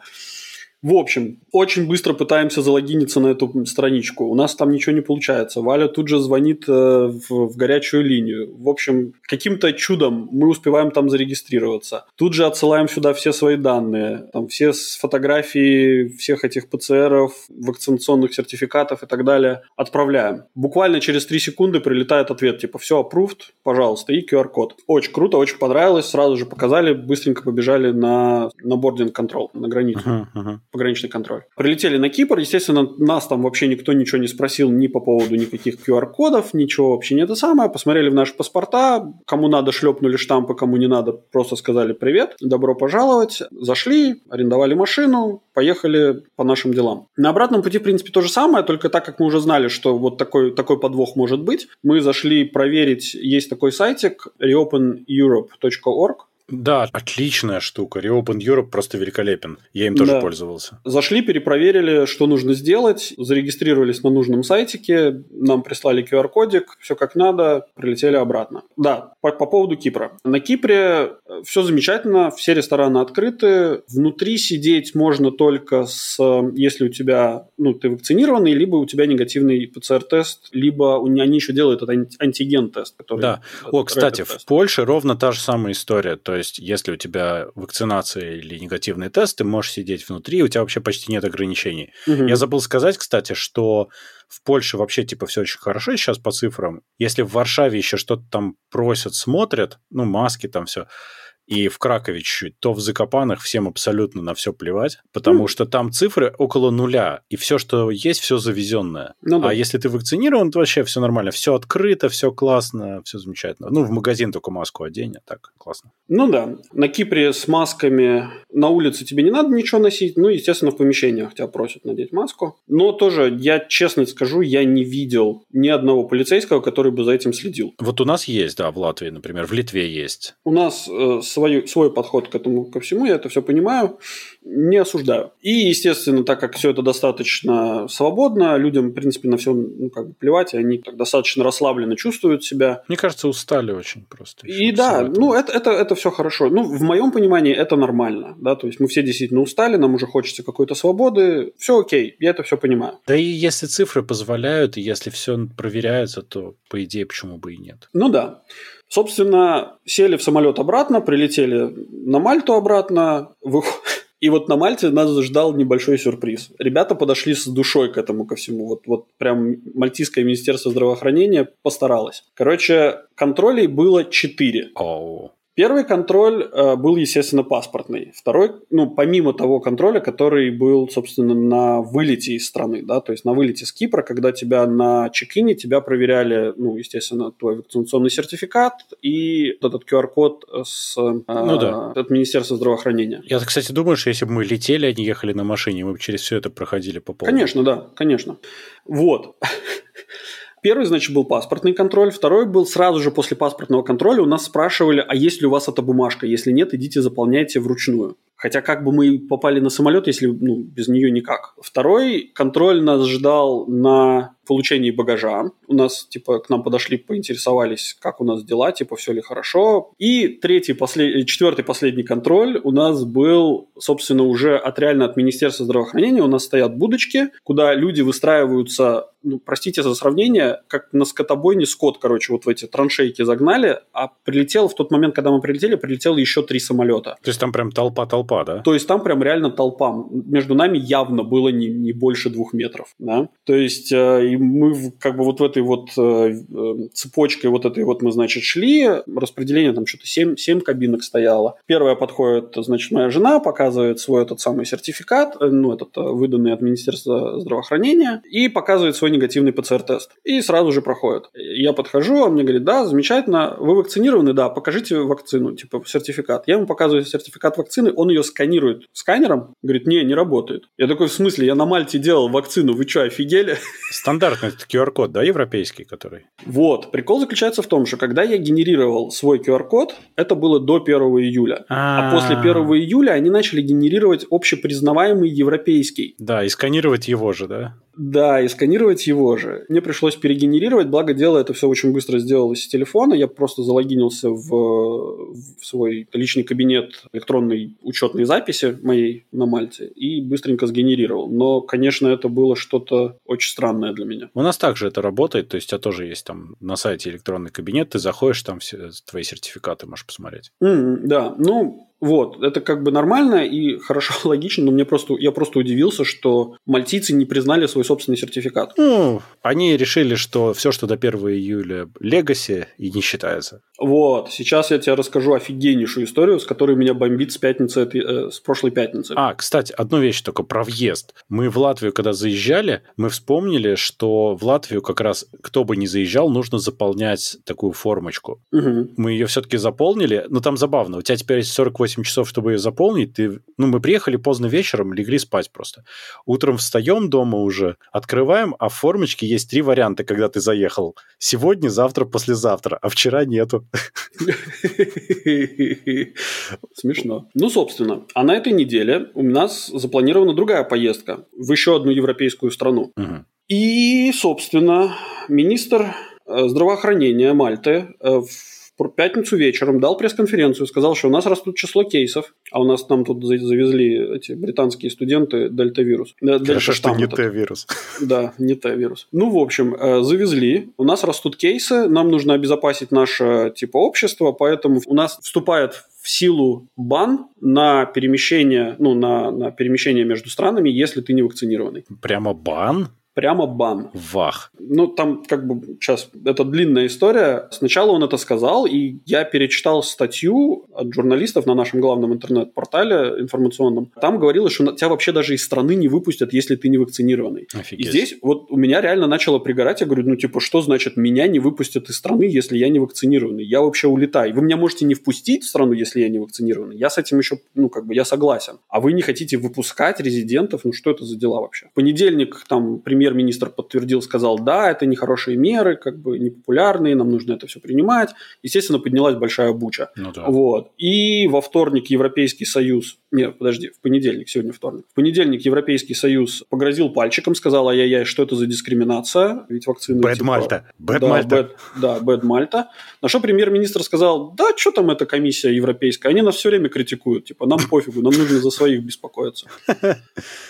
В общем, очень быстро пытаемся залогиниться на эту страничку. У нас там ничего не получается. Валя тут же звонит э, в, в горячую линию. В общем, каким-то чудом мы успеваем там зарегистрироваться. Тут же отсылаем сюда все свои данные. Там все фотографии всех этих ПЦРов, вакцинационных сертификатов и так далее отправляем. Буквально через 3 секунды прилетает ответ, типа, все, approved, пожалуйста, и QR-код. Очень круто, очень понравилось. Сразу же показали, быстренько побежали на, на control, на границу. Uh-huh, uh-huh пограничный контроль. Прилетели на Кипр, естественно, нас там вообще никто ничего не спросил ни по поводу никаких QR-кодов, ничего вообще не это самое. Посмотрели в наши паспорта, кому надо шлепнули штампы, кому не надо, просто сказали привет, добро пожаловать. Зашли, арендовали машину, поехали по нашим делам. На обратном пути, в принципе, то же самое, только так как мы уже знали, что вот такой, такой подвох может быть, мы зашли проверить, есть такой сайтик reopeneurope.org, да, отличная штука. Reopen Europe просто великолепен. Я им тоже да. пользовался. Зашли, перепроверили, что нужно сделать, зарегистрировались на нужном сайтике, нам прислали QR-кодик, все как надо, прилетели обратно. Да, по, по поводу Кипра. На Кипре э, все замечательно, все рестораны открыты, внутри сидеть можно только с, если у тебя, ну, ты вакцинированный, либо у тебя негативный ПЦР-тест, либо они еще делают этот антиген-тест. Который, да. О, кстати, в Польше ровно та же самая история. То есть, если у тебя вакцинация или негативный тест, ты можешь сидеть внутри, у тебя вообще почти нет ограничений. Угу. Я забыл сказать, кстати, что в Польше вообще типа все очень хорошо сейчас по цифрам. Если в Варшаве еще что-то там просят, смотрят, ну, маски там все, и в Кракове чуть-чуть, то в Закопанах всем абсолютно на все плевать, потому mm. что там цифры около нуля, и все, что есть, все завезенное. Ну, да. А если ты вакцинирован, то вообще все нормально, все открыто, все классно, все замечательно. Ну, в магазин только маску одень, а так классно. Ну да, на Кипре с масками на улице тебе не надо ничего носить, ну, естественно, в помещениях тебя просят надеть маску. Но тоже, я честно скажу, я не видел ни одного полицейского, который бы за этим следил. Вот у нас есть, да, в Латвии, например, в Литве есть. У нас э, свой, свой подход к этому ко всему, я это все понимаю, не осуждаю. И, естественно, так как все это достаточно свободно, людям, в принципе, на все ну, как бы плевать, и они так достаточно расслабленно чувствуют себя. Мне кажется, устали очень просто. И да, ну это, это, это все хорошо. Ну, в моем понимании, это нормально. Да? То есть мы все действительно устали, нам уже хочется какой-то свободы. Все окей, я это все понимаю. Да и если цифры позволяют, и если все проверяется, то, по идее, почему бы и нет. Ну да. Собственно, сели в самолет обратно, прилетели на Мальту обратно. И вот на Мальте нас ждал небольшой сюрприз. Ребята подошли с душой к этому ко всему. Вот, вот прям Мальтийское министерство здравоохранения постаралось. Короче, контролей было четыре. Oh. Первый контроль э, был, естественно, паспортный. Второй, ну, помимо того контроля, который был, собственно, на вылете из страны, да, то есть на вылете с Кипра, когда тебя на чекине, тебя проверяли, ну, естественно, твой вакцинационный сертификат и этот QR-код с, э, ну, да. от Министерства здравоохранения. Я, кстати, думаю, что если бы мы летели, а не ехали на машине, мы бы через все это проходили по полной. Конечно, да, конечно. Вот. Первый, значит, был паспортный контроль, второй был сразу же после паспортного контроля у нас спрашивали, а есть ли у вас эта бумажка, если нет, идите заполняйте вручную. Хотя как бы мы попали на самолет, если ну, без нее никак. Второй контроль нас ждал на получении багажа. У нас, типа, к нам подошли, поинтересовались, как у нас дела, типа, все ли хорошо. И третий, послед... четвертый, последний контроль у нас был, собственно, уже от реально от Министерства здравоохранения. У нас стоят будочки, куда люди выстраиваются ну, простите за сравнение, как на скотобойне скот, короче, вот в эти траншейки загнали, а прилетел в тот момент, когда мы прилетели, прилетело еще три самолета. То есть там прям толпа-толпа толпа, да? То есть там прям реально толпа. Между нами явно было не, не больше двух метров, да? То есть э, и мы как бы вот в этой вот э, э, цепочкой вот этой вот мы, значит, шли, распределение там что-то 7, 7 кабинок стояло. Первая подходит, значит, моя жена, показывает свой этот самый сертификат, э, ну, этот э, выданный от Министерства здравоохранения, и показывает свой негативный ПЦР-тест. И сразу же проходит. Я подхожу, он мне говорит, да, замечательно, вы вакцинированы, да, покажите вакцину, типа сертификат. Я ему показываю сертификат вакцины, он ее сканирует сканером, говорит, не, не работает. Я такой, в смысле, я на Мальте делал вакцину, вы что, офигели? Стандартный QR-код, да, европейский, который? Вот, прикол заключается в том, что когда я генерировал свой QR-код, это было до 1 июля. А, -а, -а. а после 1 июля они начали генерировать общепризнаваемый европейский. Да, и сканировать его же, да? Да, и сканировать его же. Мне пришлось перегенерировать, благо дело это все очень быстро сделалось с телефона. Я просто залогинился в, в свой личный кабинет электронной учетной записи моей на Мальте и быстренько сгенерировал. Но, конечно, это было что-то очень странное для меня. У нас также это работает, то есть у тебя тоже есть там на сайте электронный кабинет, ты заходишь, там все твои сертификаты можешь посмотреть. Mm, да, ну, вот, это как бы нормально и хорошо, логично, но мне просто, я просто удивился, что мальтийцы не признали свой собственный сертификат. Ну, они решили, что все, что до 1 июля легаси и не считается. Вот, сейчас я тебе расскажу офигеннейшую историю, с которой меня бомбит с пятницы, э, с прошлой пятницы. А, кстати, одну вещь только про въезд. Мы в Латвию, когда заезжали, мы вспомнили, что в Латвию как раз, кто бы ни заезжал, нужно заполнять такую формочку. Угу. Мы ее все-таки заполнили, но там забавно, у тебя теперь есть 48 8 часов, чтобы ее заполнить, ты... ну, мы приехали поздно вечером, легли спать просто. Утром встаем дома уже, открываем, а в формочке есть три варианта, когда ты заехал. Сегодня, завтра, послезавтра, а вчера нету. Смешно. Ну, собственно, а на этой неделе у нас запланирована другая поездка в еще одну европейскую страну. И, собственно, министр э, здравоохранения Мальты в пятницу вечером дал пресс-конференцию, сказал, что у нас растут число кейсов, а у нас там тут завезли эти британские студенты дельта-вирус. Хорошо, что не Т-вирус. Да, не Т-вирус. Ну, в общем, э, завезли, у нас растут кейсы, нам нужно обезопасить наше типа общество, поэтому у нас вступает в силу бан на перемещение, ну, на, на перемещение между странами, если ты не вакцинированный. Прямо бан? Прямо бан. Вах. Ну, там как бы сейчас, это длинная история. Сначала он это сказал, и я перечитал статью от журналистов на нашем главном интернет-портале информационном. Там говорилось, что тебя вообще даже из страны не выпустят, если ты не вакцинированный. Офигеть. И здесь вот у меня реально начало пригорать. Я говорю, ну, типа, что значит меня не выпустят из страны, если я не вакцинированный? Я вообще улетаю. Вы меня можете не впустить в страну, если я не вакцинированный. Я с этим еще, ну, как бы, я согласен. А вы не хотите выпускать резидентов? Ну, что это за дела вообще? В понедельник там премьер премьер-министр подтвердил, сказал, да, это нехорошие меры, как бы непопулярные, нам нужно это все принимать. Естественно, поднялась большая буча. Ну, да. Вот. И во вторник Европейский Союз, нет, подожди, в понедельник, сегодня вторник, в понедельник Европейский Союз погрозил пальчиком, сказал, ай-яй-яй, что это за дискриминация, ведь вакцины... Бэд типа, Мальта. Бэд да, Мальта. Bad, да, Бэд Мальта. На что премьер-министр сказал, да, что там эта комиссия европейская, они нас все время критикуют, типа, нам пофигу, нам нужно за своих беспокоиться.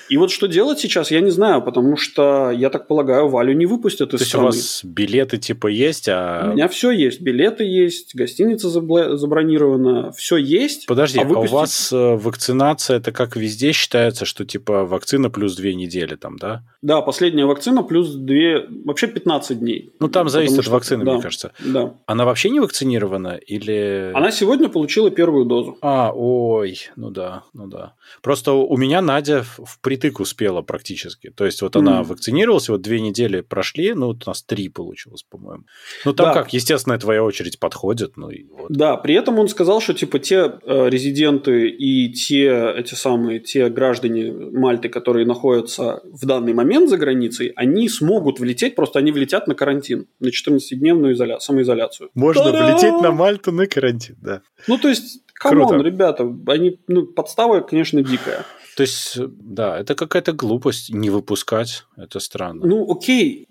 И вот что делать сейчас, я не знаю, потому что, я так полагаю, Валю не выпустят из То есть у вас билеты типа есть, а... У меня все есть, билеты есть, гостиница забронирована, все есть. Подожди, а, выпустить... а у вас э, вакцинация, это как везде считается, что типа вакцина плюс две недели там, да? Да, последняя вакцина плюс две, вообще 15 дней. Ну, там зависит от вакцины, да, мне кажется. Да. Она вообще не вакцинирована или... Она сегодня получила первую дозу. А, ой, ну да, ну да. Просто у меня Надя впритык успела практически. То есть вот mm. она вакцинировалась, вот две недели прошли, ну вот у нас три получилось, по-моему. Ну там да. как, естественно, твоя очередь подходит. Ну, и вот. Да, при этом он сказал, что типа те э, резиденты и те, эти самые, те граждане Мальты, которые находятся в данный момент за границей, они смогут влететь, просто они влетят на карантин, на 14-дневную изоля... самоизоляцию. Можно Та-дам! влететь на Мальту на карантин, да. Ну, то есть Come on, ребята, они, ну, подстава, конечно, дикая. То есть, да, это какая-то глупость не выпускать, это странно. Ну, окей.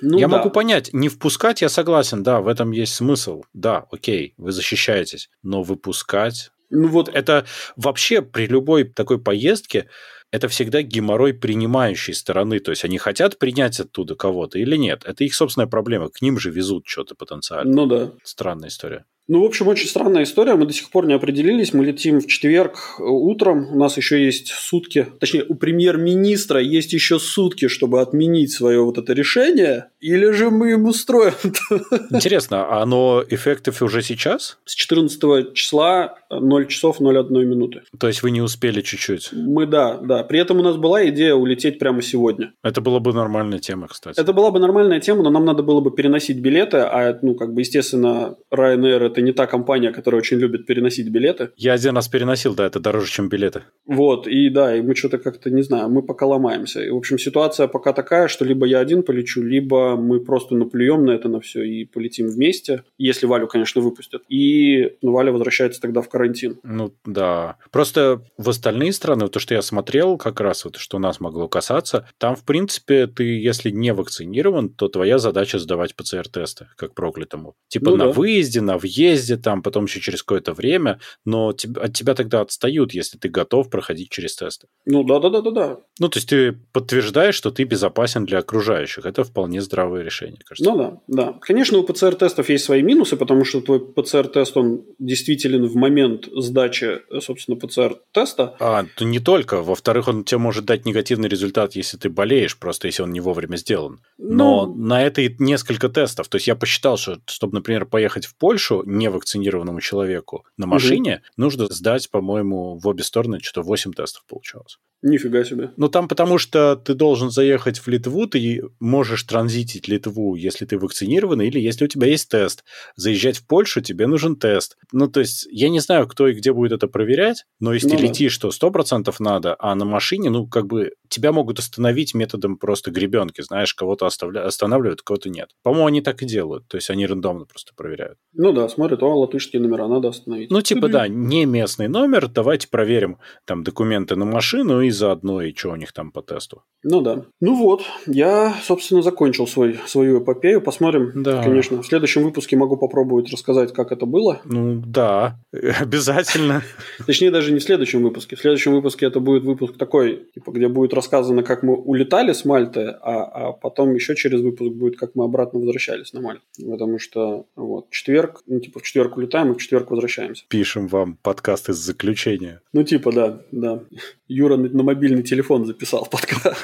Ну, я да. могу понять, не впускать, я согласен, да, в этом есть смысл. Да, окей, вы защищаетесь, но выпускать... Ну вот это вообще при любой такой поездке это всегда геморрой принимающей стороны. То есть они хотят принять оттуда кого-то или нет. Это их собственная проблема. К ним же везут что-то потенциально. Ну да. Странная история. Ну, в общем, очень странная история. Мы до сих пор не определились. Мы летим в четверг утром. У нас еще есть сутки. Точнее, у премьер-министра есть еще сутки, чтобы отменить свое вот это решение. Или же мы ему строим. Интересно, а оно эффектив уже сейчас? С 14 числа 0 часов 0,1 минуты. То есть вы не успели чуть-чуть? Мы, да, да. При этом у нас была идея улететь прямо сегодня. Это была бы нормальная тема, кстати. Это была бы нормальная тема, но нам надо было бы переносить билеты, а, ну, как бы, естественно, Ryanair это не та компания, которая очень любит переносить билеты. Я один раз переносил, да, это дороже, чем билеты. Вот, и да, и мы что-то как-то, не знаю, мы пока ломаемся. И, в общем, ситуация пока такая, что либо я один полечу, либо мы просто наплюем на это на все и полетим вместе, если Валю, конечно, выпустят. И ну, Валя возвращается тогда в карантин. Ну, да. Просто в остальные страны, то, что я смотрел, как раз вот, что нас могло касаться, там, в принципе, ты, если не вакцинирован, то твоя задача сдавать ПЦР-тесты, как проклятому. Типа ну, на да. выезде, на въезде, там потом еще через какое-то время, но от тебя тогда отстают, если ты готов проходить через тесты. Ну да, да, да, да, да. Ну, то есть ты подтверждаешь, что ты безопасен для окружающих. Это вполне здравое решение, кажется. Ну да, да. Конечно, у ПЦР-тестов есть свои минусы, потому что твой ПЦР-тест, он действителен в момент сдачи, собственно, ПЦР-теста. А, то не только. Во-вторых, он тебе может дать негативный результат, если ты болеешь, просто если он не вовремя сделан. Но ну... на это и несколько тестов. То есть я посчитал, что, чтобы, например, поехать в Польшу, не вакцинированному человеку на машине, угу. нужно сдать, по-моему, в обе стороны что-то 8 тестов получалось. Нифига себе. Ну, там потому что ты должен заехать в Литву, ты можешь транзитить Литву, если ты вакцинирован, или если у тебя есть тест. Заезжать в Польшу, тебе нужен тест. Ну, то есть, я не знаю, кто и где будет это проверять, но если ну, ты да. летишь, то 100% надо, а на машине, ну, как бы, тебя могут остановить методом просто гребенки, знаешь, кого-то оставля... останавливают, кого-то нет. По-моему, они так и делают, то есть, они рандомно просто проверяют. Ну да, смотрят, о, латышские номера надо остановить. Ну, типа, да, не местный номер, давайте проверим там документы на машину и заодно, и что у них там по тесту. Ну да. Ну вот, я, собственно, закончил свой, свою эпопею. Посмотрим, да. конечно. В следующем выпуске могу попробовать рассказать, как это было. Ну да, обязательно. Точнее, даже не в следующем выпуске. В следующем выпуске это будет выпуск такой, типа, где будет рассказано, как мы улетали с Мальты, а, а потом еще через выпуск будет, как мы обратно возвращались на Мальту. Потому что вот четверг, ну типа в четверг улетаем и в четверг возвращаемся. Пишем вам подкаст из заключения. Ну типа да, да. Юра на мобильный телефон записал подкаст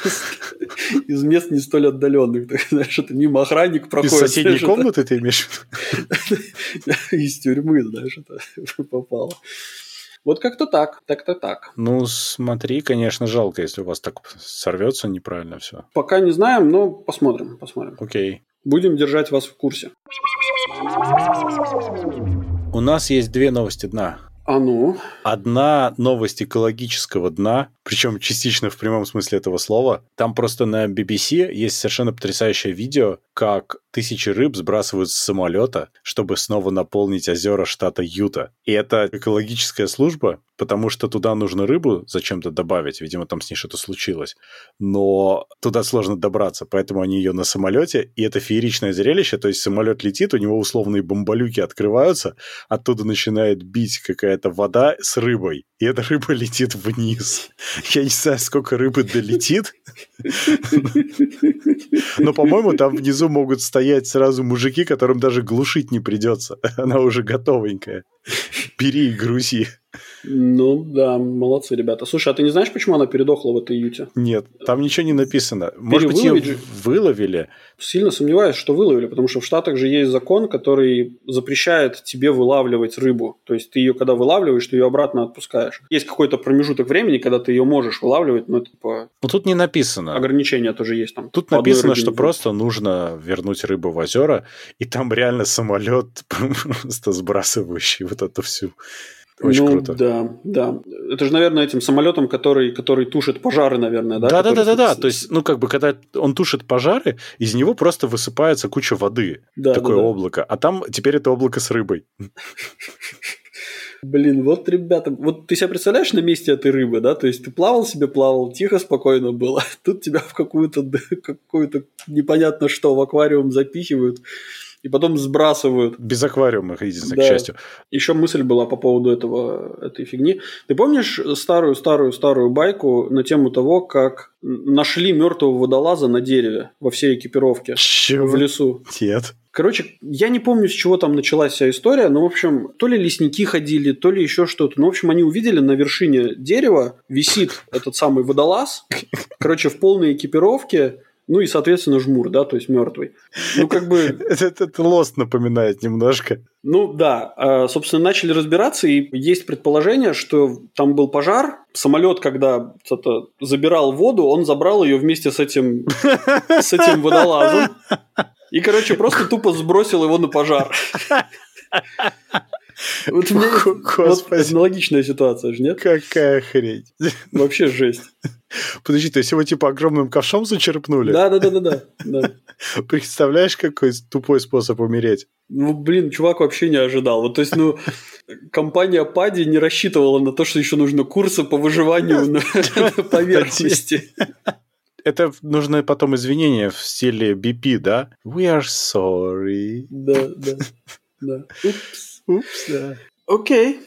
из мест не столь отдаленных. Знаешь, это мимо охранник проходит. Из соседней комнаты ты имеешь Из тюрьмы, знаешь, это попало. Вот как-то так, так-то так. Ну, смотри, конечно, жалко, если у вас так сорвется неправильно все. Пока не знаем, но посмотрим, посмотрим. Окей. Будем держать вас в курсе. У нас есть две новости дна. А ну? Одна новость экологического дна, причем частично в прямом смысле этого слова. Там просто на BBC есть совершенно потрясающее видео, как тысячи рыб сбрасывают с самолета, чтобы снова наполнить озера штата Юта. И это экологическая служба, потому что туда нужно рыбу зачем-то добавить, видимо, там с ней что-то случилось. Но туда сложно добраться, поэтому они ее на самолете, и это фееричное зрелище, то есть самолет летит, у него условные бомболюки открываются, оттуда начинает бить какая-то вода с рыбой, и эта рыба летит вниз. Я не знаю, сколько рыбы долетит, но, по-моему, там внизу могут стоять сразу мужики, которым даже глушить не придется. Она уже готовенькая. Бери и грузи. Ну да, молодцы ребята. Слушай, а ты не знаешь, почему она передохла в этой юте? Нет, там ничего не написано. Может быть, ее выловили? Сильно сомневаюсь, что выловили, потому что в Штатах же есть закон, который запрещает тебе вылавливать рыбу. То есть ты ее, когда вылавливаешь, ты ее обратно отпускаешь. Есть какой-то промежуток времени, когда ты ее можешь вылавливать, но это типа... Ну тут не написано. Ограничения тоже есть там. Тут написано, что просто нужно вернуть рыбу в озера, и там реально самолет просто сбрасывающий вот эту всю очень ну, круто. Да, да. Это же, наверное, этим самолетом, который, который тушит пожары, наверное, да? Да, да, да, да, да. То есть, ну, как бы, когда он тушит пожары, из него просто высыпается куча воды. Да, такое да, да. облако. А там теперь это облако с рыбой. Блин, вот, ребята, вот ты себя представляешь на месте этой рыбы, да? То есть ты плавал себе, плавал, тихо, спокойно было. Тут тебя в какую-то какую-то непонятно что в аквариум запихивают и потом сбрасывают. Без аквариума, единственное, да. к счастью. Еще мысль была по поводу этого, этой фигни. Ты помнишь старую-старую-старую байку на тему того, как нашли мертвого водолаза на дереве во всей экипировке Чего? в лесу? Нет. Короче, я не помню, с чего там началась вся история, но, в общем, то ли лесники ходили, то ли еще что-то. Ну, в общем, они увидели на вершине дерева висит этот самый водолаз, короче, в полной экипировке, ну и, соответственно, жмур, да, то есть мертвый. Ну, как бы... Это, это лост напоминает немножко. Ну, да. А, собственно, начали разбираться, и есть предположение, что там был пожар. Самолет, когда кто-то забирал воду, он забрал ее вместе с этим, с этим водолазом. И, короче, просто тупо сбросил его на пожар. Вот меня вот аналогичная ситуация же, нет? Какая хрень. Вообще жесть. Подожди, то есть его типа огромным ковшом зачерпнули? Да, да, да, да, да. Представляешь, какой тупой способ умереть? Ну, блин, чувак вообще не ожидал. Вот, то есть, ну, компания Пади не рассчитывала на то, что еще нужно курсы по выживанию на поверхности. Это нужно потом извинения в стиле BP, да? We are sorry. Да, да, да. Упс. Упс, да. Окей.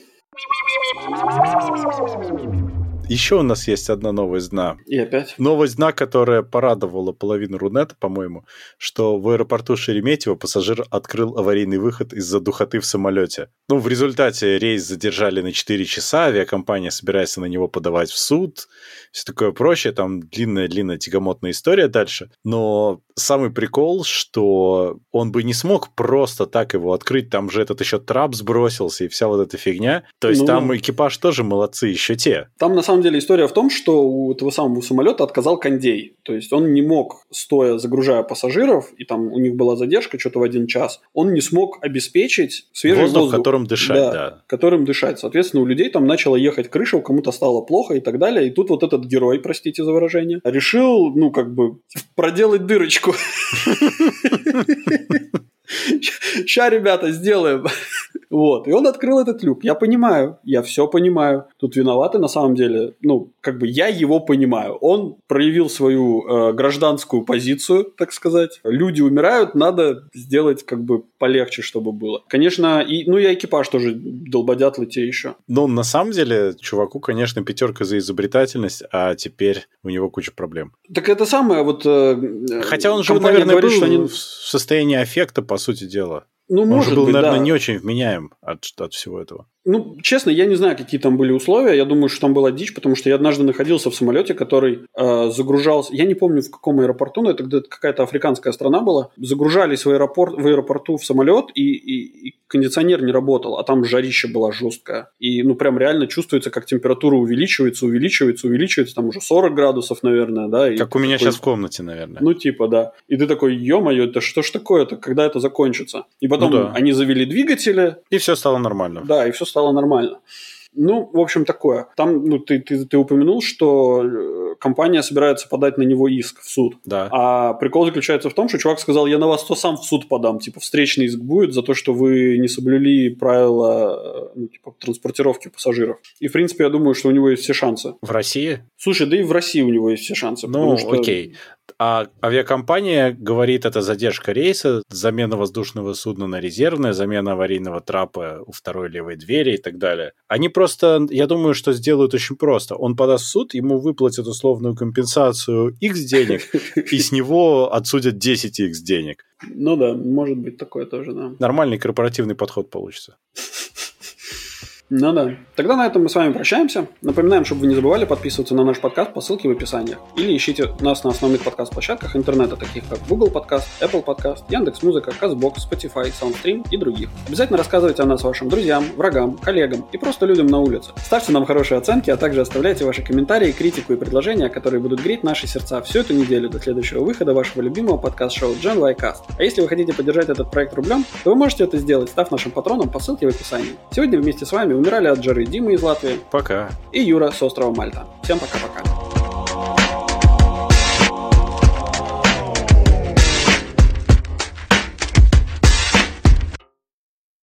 Еще у нас есть одна новость дна. И опять? Новость дна, которая порадовала половину Рунета, по-моему, что в аэропорту Шереметьево пассажир открыл аварийный выход из-за духоты в самолете. Ну, в результате рейс задержали на 4 часа, авиакомпания собирается на него подавать в суд, все такое прочее, там длинная-длинная тягомотная история дальше. Но самый прикол, что он бы не смог просто так его открыть, там же этот еще трап сбросился и вся вот эта фигня. То есть ну, там экипаж тоже молодцы, еще те. Там на самом деле история в том, что у этого самого самолета отказал кондей. То есть он не мог, стоя загружая пассажиров, и там у них была задержка что-то в один час, он не смог обеспечить свежий воздух, воздух которым дышать, да, да. Которым дышать. Соответственно, у людей там начала ехать крыша, у кому-то стало плохо и так далее. И тут вот этот герой, простите за выражение, решил, ну, как бы, проделать дырочку. Ща, ребята, сделаем. Вот. И он открыл этот люк. Я понимаю, я все понимаю. Тут виноваты на самом деле. Ну, как бы я его понимаю. Он проявил свою э, гражданскую позицию, так сказать. Люди умирают, надо сделать как бы полегче, чтобы было. Конечно, и, ну и экипаж тоже долбодятлы те еще. Ну, на самом деле, чуваку, конечно, пятерка за изобретательность, а теперь у него куча проблем. Так это самое вот... Э, Хотя он же, наверное, говорит, был что они... в состоянии аффекта, по сути дела. Ну, Он может же был, быть, наверное, да. не очень вменяем от, от всего этого. Ну, честно, я не знаю, какие там были условия. Я думаю, что там была дичь, потому что я однажды находился в самолете, который э, загружался. Я не помню, в каком аэропорту, но это где-то какая-то африканская страна была. Загружались в, аэропорт, в аэропорту в самолет, и, и, и кондиционер не работал, а там жарище была жесткая. И, ну, прям реально чувствуется, как температура увеличивается, увеличивается, увеличивается. Там уже 40 градусов, наверное, да. И как у меня такой... сейчас в комнате, наверное. Ну, типа, да. И ты такой, ё-моё, это что ж такое-то, когда это закончится? И потом Ну да. они завели двигатели, И все стало нормально. да, и все стало нормально. Ну, в общем, такое. Там, ну, ты, ты, ты упомянул, что э, компания собирается подать на него иск в суд. Да. А прикол заключается в том, что чувак сказал, я на вас то сам в суд подам. Типа, встречный иск будет за то, что вы не соблюли правила э, ну, типа, транспортировки пассажиров. И, в принципе, я думаю, что у него есть все шансы. В России? Слушай, да и в России у него есть все шансы. Ну, что- окей. А авиакомпания говорит, это задержка рейса, замена воздушного судна на резервное, замена аварийного трапа у второй левой двери и так далее. Они просто, я думаю, что сделают очень просто. Он подаст в суд, ему выплатят условную компенсацию X денег, и с него отсудят 10X денег. Ну да, может быть такое тоже, да. Нормальный корпоративный подход получится. Ну да. Тогда на этом мы с вами прощаемся. Напоминаем, чтобы вы не забывали подписываться на наш подкаст по ссылке в описании. Или ищите нас на основных подкаст-площадках интернета, таких как Google Podcast, Apple Podcast, Яндекс.Музыка, Казбокс, Spotify, Soundstream и других. Обязательно рассказывайте о нас вашим друзьям, врагам, коллегам и просто людям на улице. Ставьте нам хорошие оценки, а также оставляйте ваши комментарии, критику и предложения, которые будут греть наши сердца всю эту неделю до следующего выхода вашего любимого подкаст-шоу Gen Y Cast. А если вы хотите поддержать этот проект рублем, то вы можете это сделать, став нашим патроном по ссылке в описании. Сегодня вместе с вами умирали от жары Дима из Латвии Пока. и Юра с острова Мальта. Всем пока-пока.